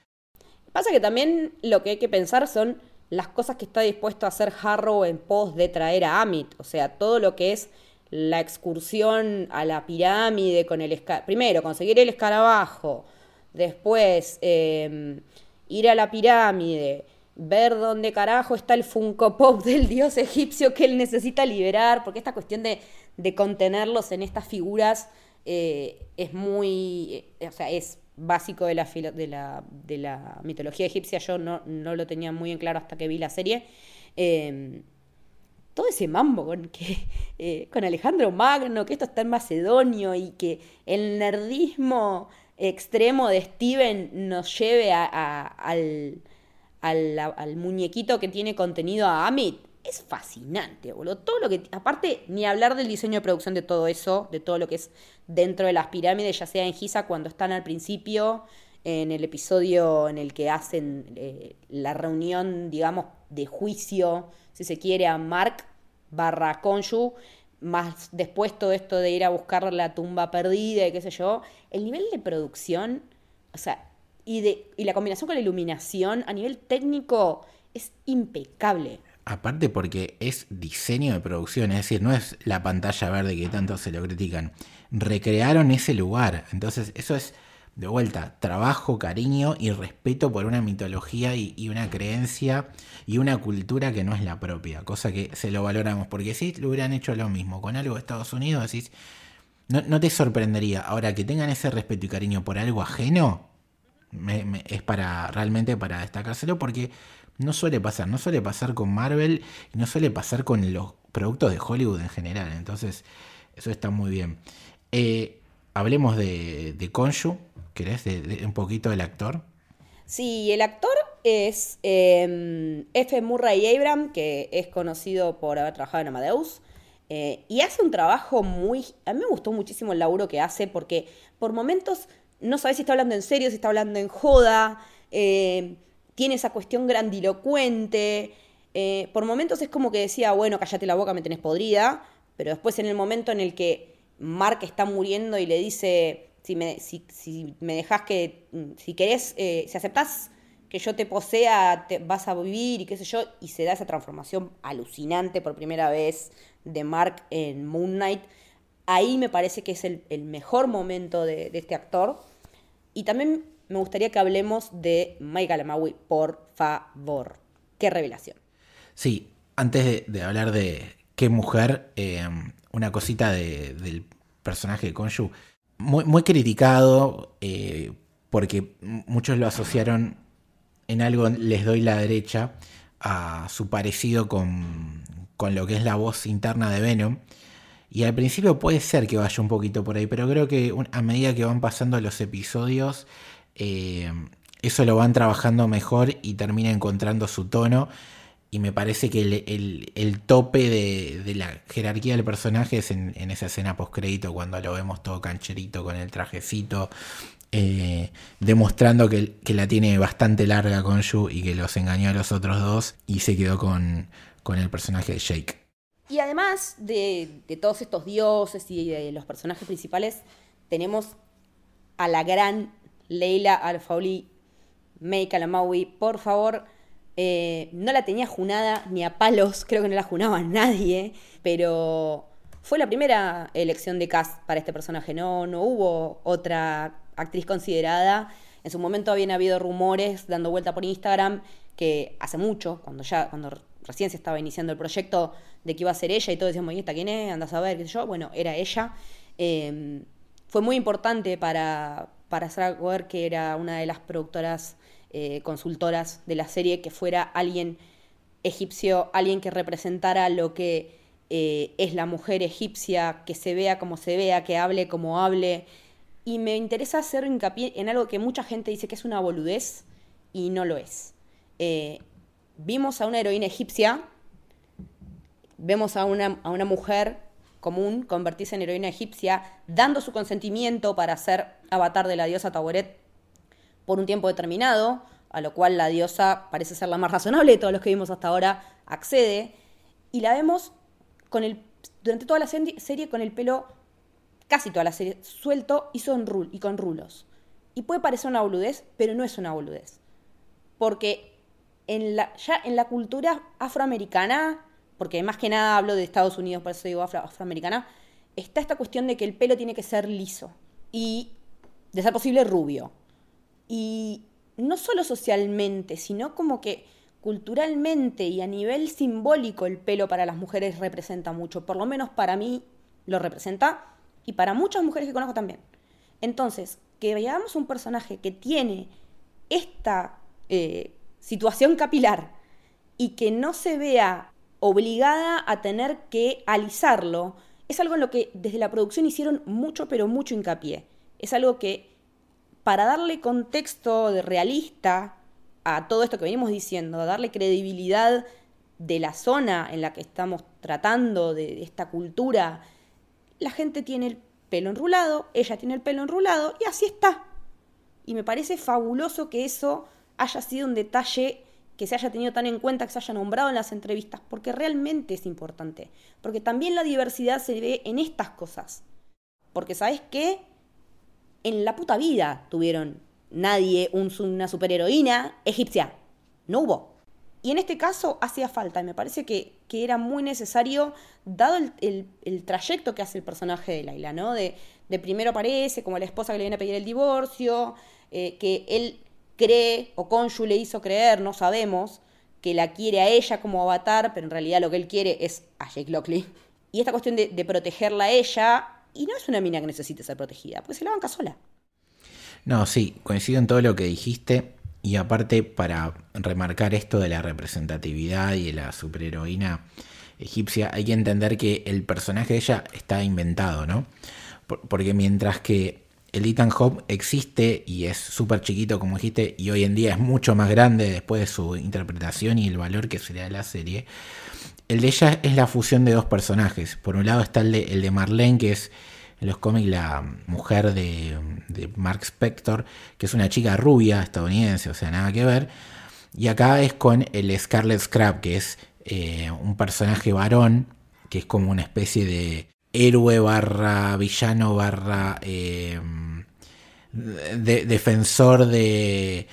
Pasa que también lo que hay que pensar son las cosas que está dispuesto a hacer Harrow en pos de traer a Amit. O sea, todo lo que es la excursión a la pirámide con el primero conseguir el escarabajo, después em, ir a la pirámide, ver dónde carajo está el Funko Pop del dios egipcio que él necesita liberar, porque esta cuestión de, contenerlos en estas figuras eh, es muy, eh, o sea, es básico de la, de la, de la mitología egipcia, yo no, no, lo tenía muy en claro hasta que vi la serie. Em, todo ese mambo con, que, eh, con Alejandro Magno, que esto está en macedonio y que el nerdismo extremo de Steven nos lleve al, al, muñequito que tiene contenido a Amit. Es fascinante, boludo. Todo lo que. Aparte, ni hablar del diseño de producción de todo eso, de todo lo que es dentro de las pirámides, ya sea en Giza cuando están al principio, en el episodio en el que hacen eh, la reunión, digamos, de juicio si se quiere, a Mark barra Konshu, más después todo esto de ir a buscar la tumba perdida y qué sé yo, el nivel de producción, o sea, y, de, y la combinación con la iluminación a nivel técnico es impecable. Aparte porque es diseño de producción, es decir, no es la pantalla verde que tanto se lo critican. Recrearon ese lugar, entonces eso es de vuelta, trabajo, cariño y respeto por una mitología y, una creencia y una cultura que no es la propia, cosa que se lo valoramos, porque si lo hubieran hecho lo mismo con algo de Estados Unidos, decís, no, te sorprendería. Ahora, que tengan ese respeto y cariño por algo ajeno, es para realmente para destacárselo, porque no suele pasar, no suele pasar con Marvel no suele pasar con los productos de Hollywood en general, entonces eso está muy bien. Eh, hablemos de, de Konshu, ¿Querés de, un poquito del actor? Sí, el actor es em, F. Murray Abram, que es conocido por haber trabajado en Amadeus. Eh, y hace un trabajo muy... A mí me gustó muchísimo el laburo que hace porque por momentos no sabes si está hablando en serio, si está hablando en joda. Eh, tiene esa cuestión grandilocuente. Eh, por momentos es como que decía, bueno, cállate la boca, me tenés podrida. Pero después en el momento en el que Mark está muriendo y le dice, si me, si, si me dejas que, mm, si querés, eh, si aceptás que yo te posea, te vas a vivir y qué sé yo, y se da esa transformación alucinante por primera vez de Mark en Moon Knight, ahí me parece que es el, mejor momento de, este actor. Y también me gustaría que hablemos de Michael Amawi, por favor. Qué revelación. Sí, antes de, hablar de qué mujer, eh, una cosita del personaje de Konshu, muy, muy criticado eh, porque muchos lo asociaron en algo, les doy la derecha, a su parecido con, con lo que es la voz interna de Venom. Y al principio puede ser que vaya un poquito por ahí, pero creo que a medida que van pasando los episodios, eh, eso lo van trabajando mejor y termina encontrando su tono. Y me parece que el, tope de, la jerarquía del personaje es en, esa escena post-crédito, cuando lo vemos todo cancherito con el trajecito, eh, demostrando que, la tiene bastante larga con Yu y que los engañó a los otros dos y se quedó con, el personaje de Jake. Y además de, todos estos dioses y de los personajes principales, tenemos a la gran Leila Al-Fauli May Kalamaui. Por favor, eh, no la tenía junada ni a palos, creo que no la junaba nadie, pero fue la primera elección de cast para este personaje. No, no hubo otra actriz considerada. En su momento habían habido rumores dando vuelta por Instagram que hace mucho, cuando ya, cuando recién se estaba iniciando el proyecto, de que iba a ser ella y todos decíamos, ¿y esta quién es? Anda a saber, qué sé yo. Bueno, era ella. Em, fue muy importante para, para Sarah que era una de las productoras eh, consultoras de la serie, que fuera alguien egipcio, alguien que representara lo que eh, es la mujer egipcia, que se vea como se vea, que hable como hable. Y me interesa hacer hincapié en algo que mucha gente dice que es una boludez y no lo es. Eh, vimos a una heroína egipcia, vemos a una, a una mujer común convertirse en heroína egipcia, dando su consentimiento para ser avatar de la diosa Taboret por un tiempo determinado, a lo cual la diosa parece ser la más razonable de todos los que vimos hasta ahora, accede, y la vemos con el, durante toda la serie con el pelo, casi toda la serie, suelto y, son, y con rulos. Y puede parecer una boludez, pero no es una boludez. Porque en la, ya en la cultura afroamericana, porque más que nada hablo de Estados Unidos, por eso digo afroamericana, está esta cuestión de que el pelo tiene que ser liso y, de ser posible, rubio. Y no solo socialmente, sino como que culturalmente y a nivel simbólico el pelo para las mujeres representa mucho. Por lo menos para mí lo representa y para muchas mujeres que conozco también. Entonces, que veamos un personaje que tiene esta eh, situación capilar y que no se vea obligada a tener que alisarlo, es algo en lo que desde la producción hicieron mucho, pero mucho hincapié. Es algo que para darle contexto de realista a todo esto que venimos diciendo, darle credibilidad de la zona en la que estamos tratando, de esta cultura, la gente tiene el pelo enrulado, ella tiene el pelo enrulado y así está. Y me parece fabuloso que eso haya sido un detalle que se haya tenido tan en cuenta, que se haya nombrado en las entrevistas, porque realmente es importante. Porque también la diversidad se ve en estas cosas. Porque sabes qué? en la puta vida tuvieron nadie una superheroína egipcia. No hubo. Y en este caso hacía falta, y me parece que, era muy necesario, dado el, trayecto que hace el personaje de Laila, ¿no? De, primero aparece como la esposa que le viene a pedir el divorcio, eh, que él cree, o Konshu le hizo creer, no sabemos, que la quiere a ella como avatar, pero en realidad lo que él quiere es a Jake Lockley. Y esta cuestión de, de protegerla a ella y no es una mina que necesite ser protegida, pues se la banca sola. No, sí, coincido en todo lo que dijiste. Y aparte, para remarcar esto de la representatividad y de la superheroína egipcia, hay que entender que el personaje de ella está inventado, ¿no? Porque mientras que el Ethan Hope existe y es súper chiquito, como dijiste, y hoy en día es mucho más grande después de su interpretación y el valor que se le da a la serie, el de ella es la fusión de dos personajes. Por un lado está el de, Marlene, que es en los cómics la mujer de, Mark Spector, que es una chica rubia estadounidense, o sea, nada que ver. Y acá es con el Scarlet Scrap, que es eh, un personaje varón, que es como una especie de héroe barra villano barra eh, defensor de,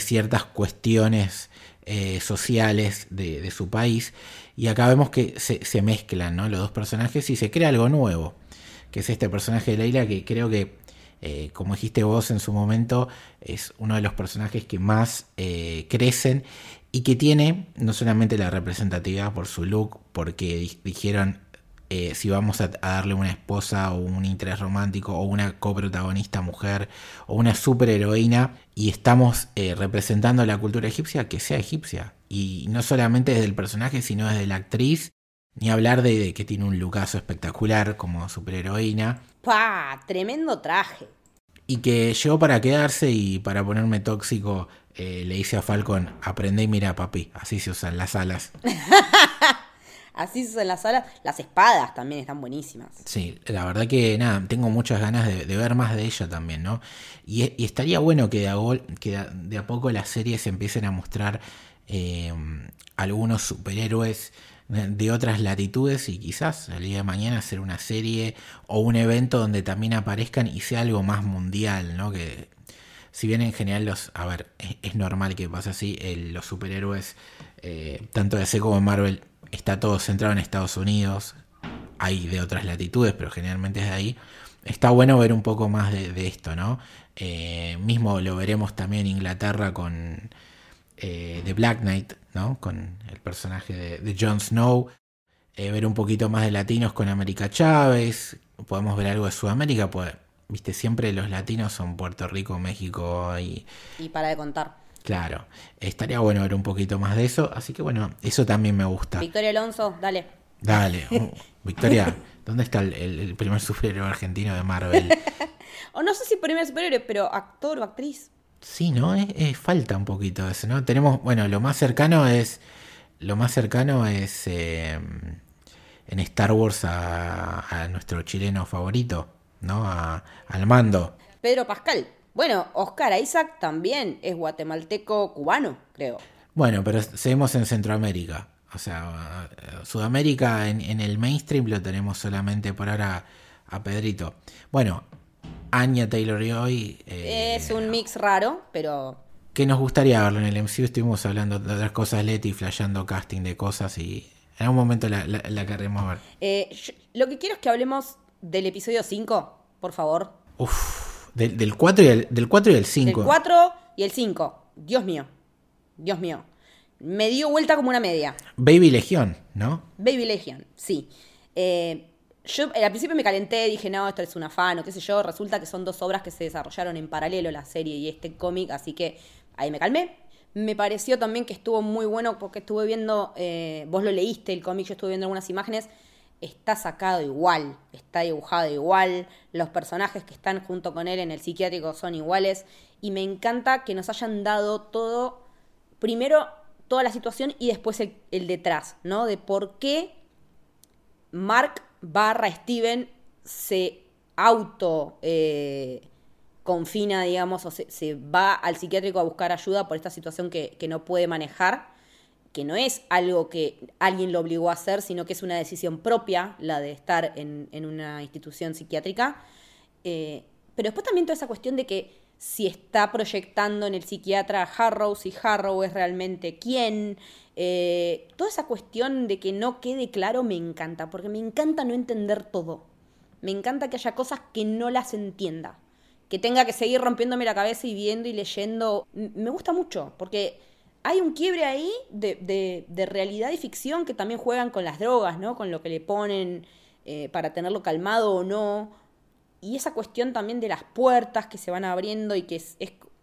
ciertas cuestiones eh, sociales de, su país. Y acá vemos que se, mezclan los dos personajes y se crea algo nuevo, que es este personaje de Leila que creo que eh, como dijiste vos en su momento, es uno de los personajes que más eh, crecen y que tiene no solamente la representatividad por su look, porque dijeron eh, si vamos a, darle una esposa o un interés romántico o una coprotagonista mujer o una superheroína y estamos representando la cultura egipcia, que sea egipcia. Y no solamente desde el personaje, sino desde la actriz ni hablar de que tiene un lucaso espectacular como superheroína. ¡Pah! Tremendo traje. Y que llegó para quedarse y para ponerme tóxico eh, le hice a Falcon, aprende y mira papi, así se usan las alas. así usan las alas. Las espadas también están buenísimas. Sí, la verdad que nada, tengo muchas ganas de, ver más de ella también, ¿no? Y, estaría bueno que de, a, que de a poco las series empiecen a mostrar eh, algunos superhéroes de otras latitudes y quizás el día de mañana hacer una serie o un evento donde también aparezcan y sea algo más mundial, ¿no? Que si bien en general los, a ver, es, normal que pase así, los superhéroes, eh, tanto de DC como Marvel, está todo centrado en Estados Unidos, hay de otras latitudes, pero generalmente es de ahí. Está bueno ver un poco más de, esto, ¿no? Eh, mismo lo veremos también en Inglaterra con eh, The Black Knight, ¿no? Con el personaje de, Jon Snow. Eh, ver un poquito más de latinos con América Chávez. Podemos ver algo de Sudamérica, pues, viste, siempre los latinos son Puerto Rico, México y... Y para de contar. Claro, estaría bueno ver un poquito más de eso, así que bueno, eso también me gusta. Victoria Alonso, dale. Dale, uh, Victoria, ¿dónde está el, primer superhéroe argentino de Marvel? o no sé si primer superhéroe, pero actor o actriz. Sí, ¿no? Es, falta un poquito eso, ¿no? Tenemos, bueno, lo más cercano es, lo más cercano es eh, en Star Wars a, nuestro chileno favorito, ¿no? A, al mando. Pedro Pascal. Bueno, Oscar Isaac también es guatemalteco cubano, creo. Bueno, pero seguimos en Centroamérica. O sea, Sudamérica en, en el mainstream lo tenemos solamente por ahora a Pedrito. Bueno, Anya Taylor Joy. Eh, es un mix raro, pero. Que nos gustaría verlo en el MCU. Estuvimos hablando de otras cosas, Leti, flasheando casting de cosas y en algún momento la, la, queremos ver. Eh, lo que quiero es que hablemos del episodio 5, por favor. Uf, del, 4 y el, del 4 y el 5. El 4 y el 5. Dios mío. Dios mío. Me dio vuelta como una media. Baby Legión, ¿no? Baby Legión, sí. Eh, yo al principio me calenté, dije, no, esto es un afán o qué sé yo. Resulta que son dos obras que se desarrollaron en paralelo, la serie y este cómic, así que ahí me calmé. Me pareció también que estuvo muy bueno porque estuve viendo, eh, vos lo leíste el cómic, yo estuve viendo algunas imágenes, está sacado igual, está dibujado igual, los personajes que están junto con él en el psiquiátrico son iguales y me encanta que nos hayan dado todo, primero toda la situación y después el, detrás, ¿no? De por qué Mark barra Steven se auto eh, confina, digamos, o se, va al psiquiátrico a buscar ayuda por esta situación que, no puede manejar, que no es algo que alguien lo obligó a hacer, sino que es una decisión propia la de estar en, una institución psiquiátrica. Eh, pero después también toda esa cuestión de que si está proyectando en el psiquiatra a Harrow, si Harrow es realmente quién, eh, toda esa cuestión de que no quede claro me encanta, porque me encanta no entender todo. Me encanta que haya cosas que no las entienda. Que tenga que seguir rompiéndome la cabeza y viendo y leyendo. Me gusta mucho, porque hay un quiebre ahí de, de, realidad y ficción que también juegan con las drogas, ¿no? Con lo que le ponen eh, para tenerlo calmado o no. Y esa cuestión también de las puertas que se van abriendo y que es,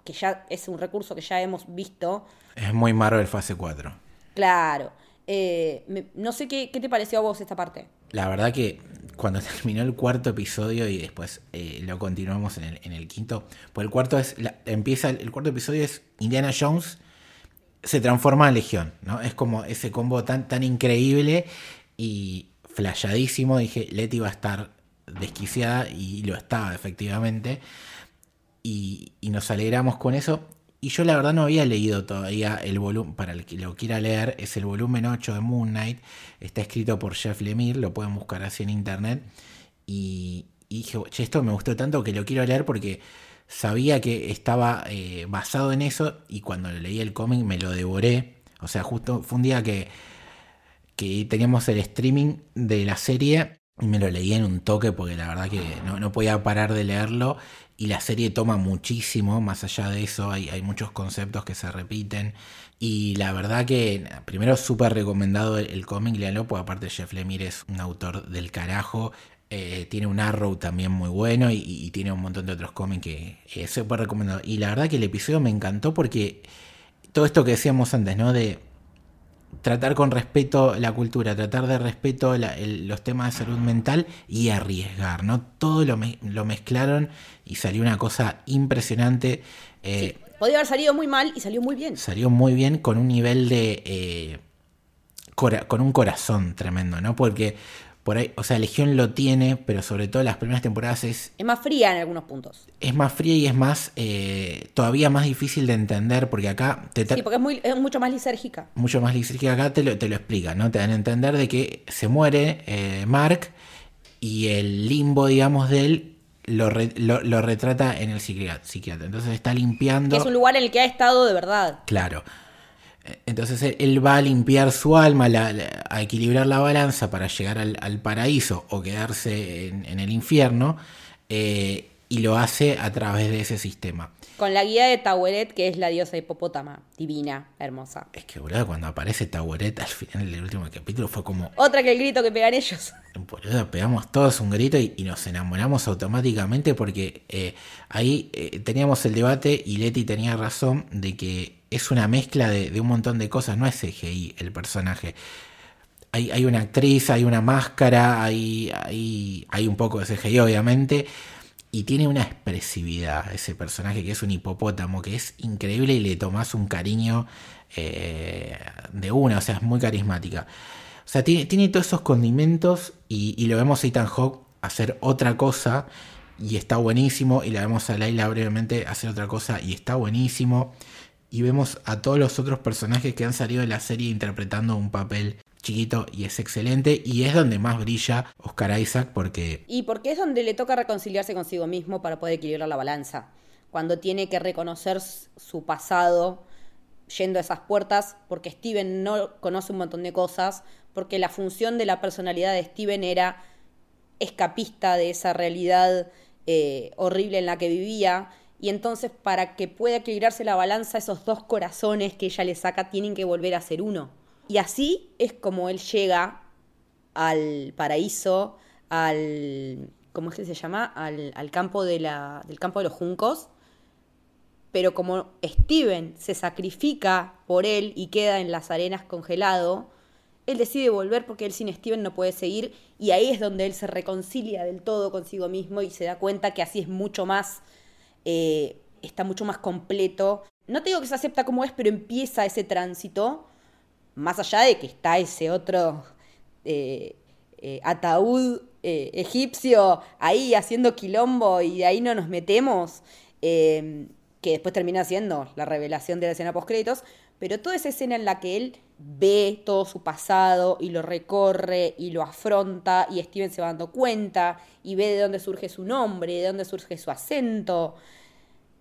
que ya es un recurso que ya hemos visto. Es muy Marvel fase 4. Claro. Eh, no sé qué, te pareció a vos esta parte. La verdad que cuando terminó el cuarto episodio y después eh, lo continuamos en el, en el, quinto, pues el cuarto es empieza el, cuarto episodio es Indiana Jones se transforma en Legión, ¿no? Es como ese combo tan tan increíble y flayadísimo. Dije, Leti va a estar desquiciada y lo estaba efectivamente. Y, y nos alegramos con eso. Y yo la verdad no había leído todavía el volumen, para el que lo quiera leer, es el volumen 8 de Moon Knight, está escrito por Jeff Lemire, lo pueden buscar así en internet. Y, dije, che, esto me gustó tanto que lo quiero leer porque sabía que estaba eh, basado en eso y cuando leí el cómic me lo devoré. O sea, justo fue un día que, que teníamos el streaming de la serie me lo leí en un toque porque la verdad que no, no podía parar de leerlo y la serie toma muchísimo, más allá de eso hay, hay muchos conceptos que se repiten y la verdad que primero súper recomendado el, cómic, léanlo, porque aparte Jeff Lemire es un autor del carajo, eh, tiene un Arrow también muy bueno y, y tiene un montón de otros cómics que es súper recomendado. Y la verdad que el episodio me encantó porque todo esto que decíamos antes, ¿no? De tratar con respeto la cultura, tratar de respeto la, el, los temas de salud mental y arriesgar, ¿no? Todo lo, me, lo mezclaron y salió una cosa impresionante. Eh, sí, podía haber salido muy mal y salió muy bien. Salió muy bien con un nivel de... Eh, cora, con un corazón tremendo, ¿no? Porque por ahí, o sea, Legión lo tiene, pero sobre todo las primeras temporadas es... Es más fría en algunos puntos. Es más fría y es más, eh, todavía más difícil de entender, porque acá... Te sí, porque es, muy, es, mucho más lisérgica. Mucho más lisérgica acá te lo, te lo explica, ¿no? Te dan a entender de que se muere eh, Mark y el limbo, digamos, de él lo, re, lo, lo, retrata en el psiquiatra. Entonces está limpiando... Que es un lugar en el que ha estado de verdad. Claro. Entonces él va a limpiar su alma, a equilibrar la balanza para llegar al, paraíso o quedarse en, en el infierno, eh, y lo hace a través de ese sistema. Con la guía de Taweret, que es la diosa hipopótama, divina, hermosa. Es que, boludo, cuando aparece Taweret al final del último capítulo fue como... Otra que el grito que pegan ellos. Boludo, pegamos todos un grito y, y nos enamoramos automáticamente porque eh, ahí eh, teníamos el debate y Leti tenía razón de que es una mezcla de, de un montón de cosas, no es CGI el personaje. Hay, hay, una actriz, hay una máscara, hay, hay, hay un poco de CGI obviamente, y tiene una expresividad ese personaje que es un hipopótamo, que es increíble y le tomas un cariño eh, de una, o sea, es muy carismática. O sea, tiene, tiene todos esos condimentos y, y, lo vemos a Ethan Hawke hacer otra cosa y está buenísimo, y la vemos a Laila brevemente hacer otra cosa y está buenísimo. Y vemos a todos los otros personajes que han salido de la serie interpretando un papel chiquito y es excelente y es donde más brilla Oscar Isaac porque... Y porque es donde le toca reconciliarse consigo mismo para poder equilibrar la balanza. Cuando tiene que reconocer su pasado yendo a esas puertas porque Steven no conoce un montón de cosas, porque la función de la personalidad de Steven era escapista de esa realidad eh, horrible en la que vivía. Y entonces para que pueda equilibrarse la balanza, esos dos corazones que ella le saca tienen que volver a ser uno. Y así es como él llega al paraíso, al. ¿Cómo es que se llama? Al, al campo de del campo de los juncos. Pero como Steven se sacrifica por él y queda en las arenas congelado, él decide volver porque él sin Steven no puede seguir. Y ahí es donde él se reconcilia del todo consigo mismo y se da cuenta que así es mucho más. Eh, está mucho más completo. No te digo que se acepta como es, pero empieza ese tránsito más allá de que está ese otro eh, eh, ataúd eh, egipcio ahí haciendo quilombo y de ahí no nos metemos, que después termina siendo la revelación de la escena post-créditos, pero toda esa escena en la que él ve todo su pasado y lo recorre y lo afronta y Steven se va dando cuenta y ve de dónde surge su nombre, de dónde surge su acento.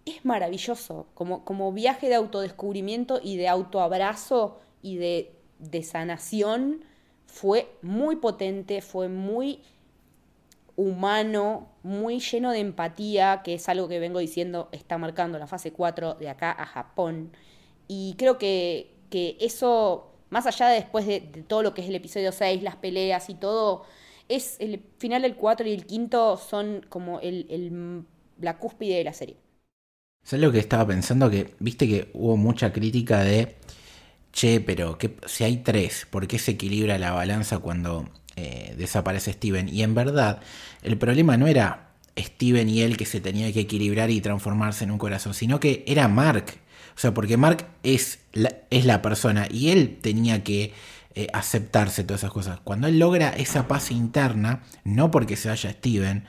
Es maravilloso, como, como viaje de autodescubrimiento y de autoabrazo y de, de sanación fue muy potente, fue muy humano, muy lleno de empatía, que es algo que vengo diciendo está marcando la fase 4 de acá a Japón. Y creo que, que eso, más allá de después de, todo lo que es el episodio 6, las peleas y todo, es el final del 4 y el quinto son como el, la cúspide de la serie. ¿Sabes lo que estaba pensando? Que viste que hubo mucha crítica de che, pero ¿qué, si hay tres, ¿por qué se equilibra la balanza cuando eh, desaparece Steven? Y en verdad, el problema no era Steven y él que se tenía que equilibrar y transformarse en un corazón, sino que era Mark. O sea, porque Mark es la, es la persona y él tenía que eh, aceptarse todas esas cosas. Cuando él logra esa paz interna, no porque se vaya Steven,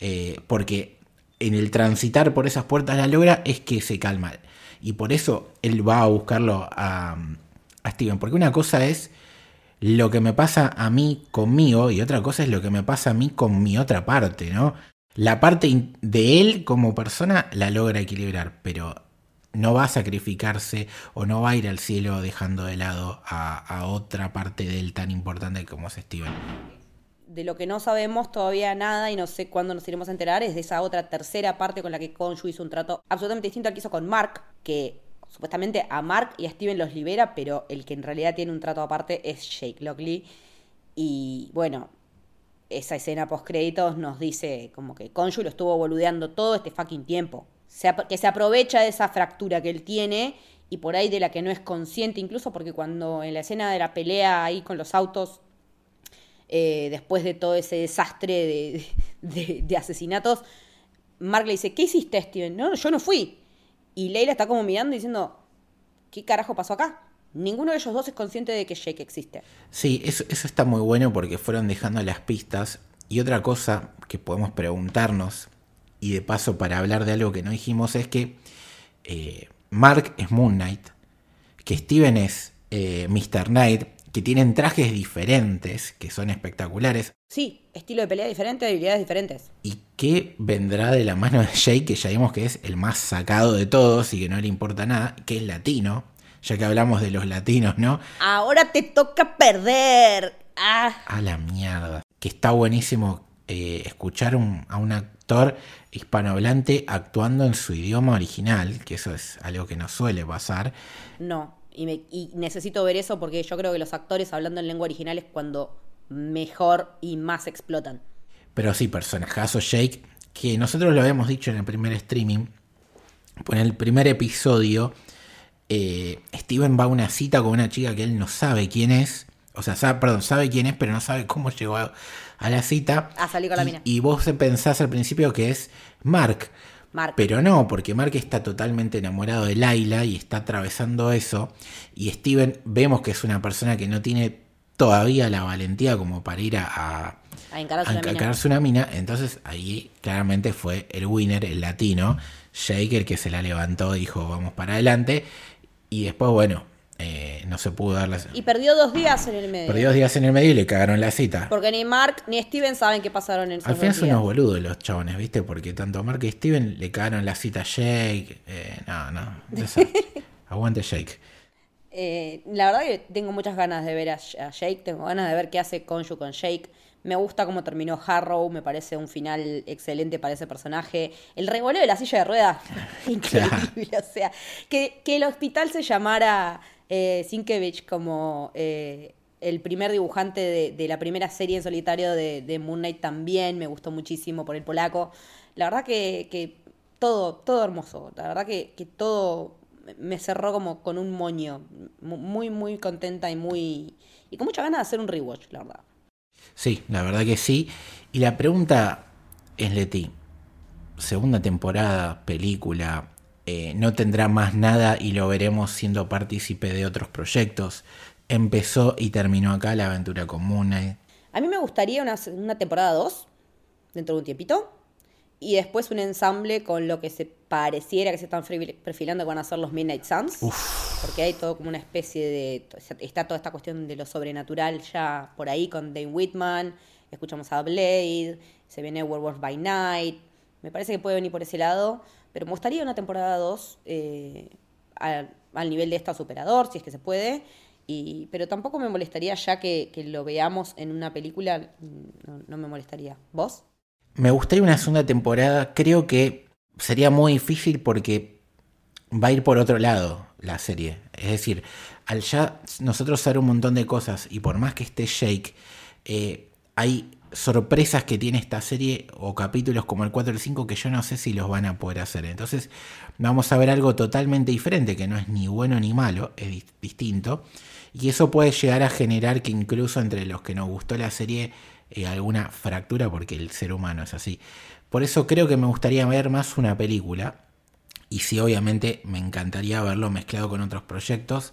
eh, porque en el transitar por esas puertas la logra, es que se calma. Y por eso él va a buscarlo a, a Steven. Porque una cosa es lo que me pasa a mí conmigo y otra cosa es lo que me pasa a mí con mi otra parte, ¿no? La parte de él como persona la logra equilibrar, pero no va a sacrificarse o no va a ir al cielo dejando de lado a, a otra parte de él tan importante como es Steven. De lo que no sabemos todavía nada y no sé cuándo nos iremos a enterar es de esa otra tercera parte con la que Konshu hizo un trato absolutamente distinto al que hizo con Mark, que supuestamente a Mark y a Steven los libera, pero el que en realidad tiene un trato aparte es Jake Lockley. Y bueno, esa escena post créditos nos dice como que Konshu lo estuvo boludeando todo este fucking tiempo. que se aprovecha de esa fractura que él tiene y por ahí de la que no es consciente, incluso porque cuando en la escena de la pelea ahí con los autos, eh, después de todo ese desastre de, asesinatos, Mark le dice, ¿qué hiciste, Steven? No, yo no fui. Y Leila está como mirando diciendo, ¿qué carajo pasó acá? Ninguno de ellos dos es consciente de que Jake existe. Sí, eso, está muy bueno porque fueron dejando las pistas. Y otra cosa que podemos preguntarnos, y de paso para hablar de algo que no dijimos, es que eh, Mark es Moon Knight, que Steven es eh, Mr. Knight, que tienen trajes diferentes, que son espectaculares. Sí, estilo de pelea diferente, habilidades diferentes. ¿Y qué vendrá de la mano de Jake, que ya vimos que es el más sacado de todos y que no le importa nada, que es latino? Ya que hablamos de los latinos, ¿no? Ahora te toca perder. Ah. A la mierda. Que está buenísimo eh, escuchar a un actor hispanohablante actuando en su idioma original, que eso es algo que no suele pasar. No, y, necesito ver eso porque yo creo que los actores hablando en lengua original es cuando mejor y más explotan. Pero sí, personajazo Jake, que nosotros lo habíamos dicho en el primer streaming, pues en el primer episodio, eh, Steven va a una cita con una chica que él no sabe quién es, o sea, sabe, perdón, sabe quién es, pero no sabe cómo llegó a, la cita. A salir con la mina. Y vos pensás al principio que es Mark. Pero no, porque Mark está totalmente enamorado de Laila y está atravesando eso. Y Steven vemos que es una persona que no tiene todavía la valentía como para ir a, a, encararse, una, mina. Entonces ahí claramente fue el winner, el latino, el que se la levantó, dijo vamos para adelante. Y después, bueno, eh, no se pudo dar la Y perdió dos días en el medio. Perdió dos días en el medio y le cagaron la cita. Porque ni Mark ni Steven saben qué pasaron en Al final son unos boludos los chabones, ¿viste? Porque tanto Mark y Steven le cagaron la cita a Jake. Eh, no, no. Aguante Jake. Eh, la verdad que tengo muchas ganas de ver a, Jake. Tengo ganas de ver qué hace Konshu con Jake. Me gusta cómo terminó Harrow, me parece un final excelente para ese personaje. El revoleo de la silla de ruedas, increíble. O sea, que, que el hospital se llamara eh, Sienkiewicz como eh, el primer dibujante de, la primera serie en solitario de, Moon Knight también, me gustó muchísimo por el polaco. La verdad que, todo, todo hermoso, la verdad que, todo me cerró como con un moño, muy, muy contenta y muy... y con mucha ganas de hacer un rewatch, la verdad. Sí, la verdad que sí. Y la pregunta es, Leti, segunda temporada, película, eh, no tendrá más nada y lo veremos siendo partícipe de otros proyectos. Empezó y terminó acá la aventura común. A mí me gustaría una, una temporada 2, dentro de un tiempito, y después un ensamble con lo que se pareciera que se están perfilando que van a ser los Midnight Suns. Porque hay todo como una especie de. Está toda esta cuestión de lo sobrenatural ya por ahí con Dane Whitman. Escuchamos a Blade. Se viene Werewolf by Night. Me parece que puede venir por ese lado. Pero me gustaría una temporada 2 eh, al, nivel de esta superador, si es que se puede. Y, pero tampoco me molestaría ya que, lo veamos en una película, no, me molestaría. ¿Vos? Me gustaría una segunda temporada, creo que sería muy difícil porque va a ir por otro lado la serie. Es decir, al ya nosotros saber un montón de cosas y por más que esté Jake, eh, hay sorpresas que tiene esta serie o capítulos como el 4 y el 5 que yo no sé si los van a poder hacer. Entonces vamos a ver algo totalmente diferente, que no es ni bueno ni malo, es distinto. Y eso puede llegar a generar que incluso entre los que nos gustó la serie eh, alguna fractura, porque el ser humano es así. Por eso creo que me gustaría ver más una película. Y sí, obviamente me encantaría verlo mezclado con otros proyectos.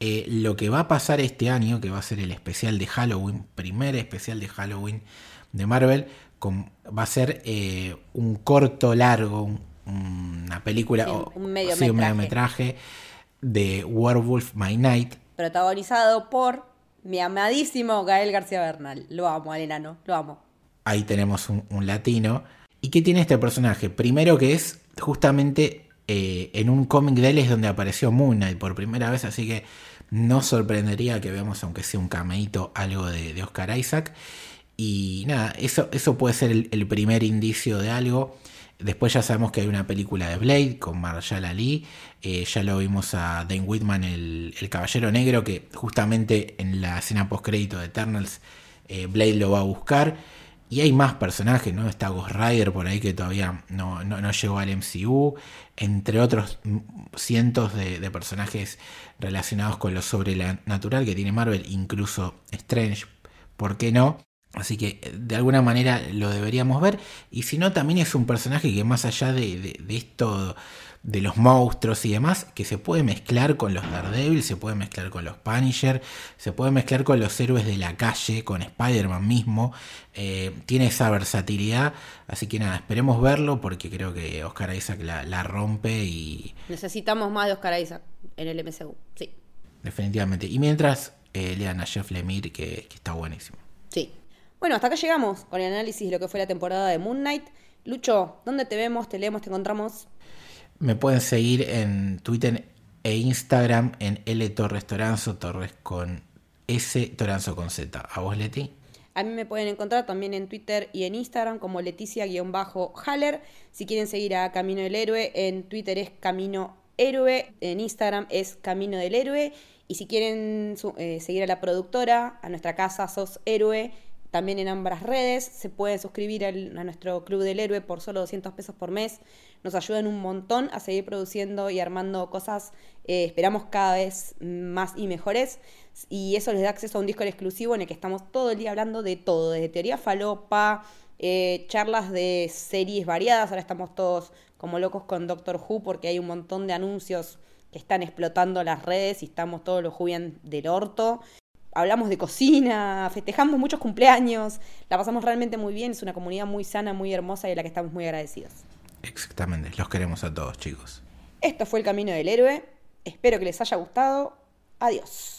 Eh, lo que va a pasar este año, que va a ser el especial de Halloween, primer especial de Halloween de Marvel, va a ser eh, un corto largo, una película, o un mediometraje. de Werewolf My Night. Protagonizado por mi amadísimo Gael García Bernal. Lo amo al enano, lo amo. Ahí tenemos un, latino. ¿Y qué tiene este personaje? Primero que es justamente eh, en un cómic de él es donde apareció Moon Knight por primera vez, así que no sorprendería que veamos, aunque sea un cameíto, algo de, Oscar Isaac. Y nada, eso, eso puede ser el, primer indicio de algo. Después ya sabemos que hay una película de Blade con Marshall Ali. Eh, ya lo vimos a Dane Whitman, el, Caballero Negro, que justamente en la escena post-crédito de Eternals, eh, Blade lo va a buscar. Y hay más personajes, ¿no? Está Ghost Rider por ahí que todavía no, llegó al MCU, entre otros cientos de, personajes relacionados con lo sobrenatural que tiene Marvel, incluso Strange, ¿por qué no? Así que de alguna manera lo deberíamos ver. Y si no, también es un personaje que más allá de, de esto de los monstruos y demás, que se puede mezclar con los Daredevil, se puede mezclar con los Punisher, se puede mezclar con los héroes de la calle, con Spider-Man mismo. Eh, tiene esa versatilidad, así que nada, esperemos verlo porque creo que Oscar Isaac la, rompe y... Necesitamos más de Oscar Isaac en el MCU, sí. Definitivamente. Y mientras eh, lean a Jeff Lemire, que, que está buenísimo. Sí. Bueno, hasta acá llegamos con el análisis de lo que fue la temporada de Moon Knight. Lucho, ¿dónde te vemos, te leemos, te encontramos? Me pueden seguir en Twitter e Instagram en L Torres Toranzo, Torres con S, Toranzo con Z. ¿A vos, Leti? A mí me pueden encontrar también en Twitter y en Instagram como Leticia-Haller. Si quieren seguir a Camino del Héroe, en Twitter es Camino Héroe, en Instagram es Camino del Héroe. Y si quieren eh, seguir a la productora, a nuestra casa Sos Héroe, también en ambas redes. Se pueden suscribir a nuestro Club del Héroe por solo 200 pesos por mes. Nos ayudan un montón a seguir produciendo y armando cosas, eh, esperamos cada vez más y mejores. Y eso les da acceso a un disco exclusivo en el que estamos todo el día hablando de todo, desde teoría falopa, eh, charlas de series variadas. Ahora estamos todos como locos con Doctor Who porque hay un montón de anuncios que están explotando las redes y estamos todos los jubian del orto hablamos de cocina, festejamos muchos cumpleaños, la pasamos realmente muy bien, es una comunidad muy sana, muy hermosa y a la que estamos muy agradecidos. Exactamente, los queremos a todos chicos. Esto fue el Camino del Héroe, espero que les haya gustado, adiós.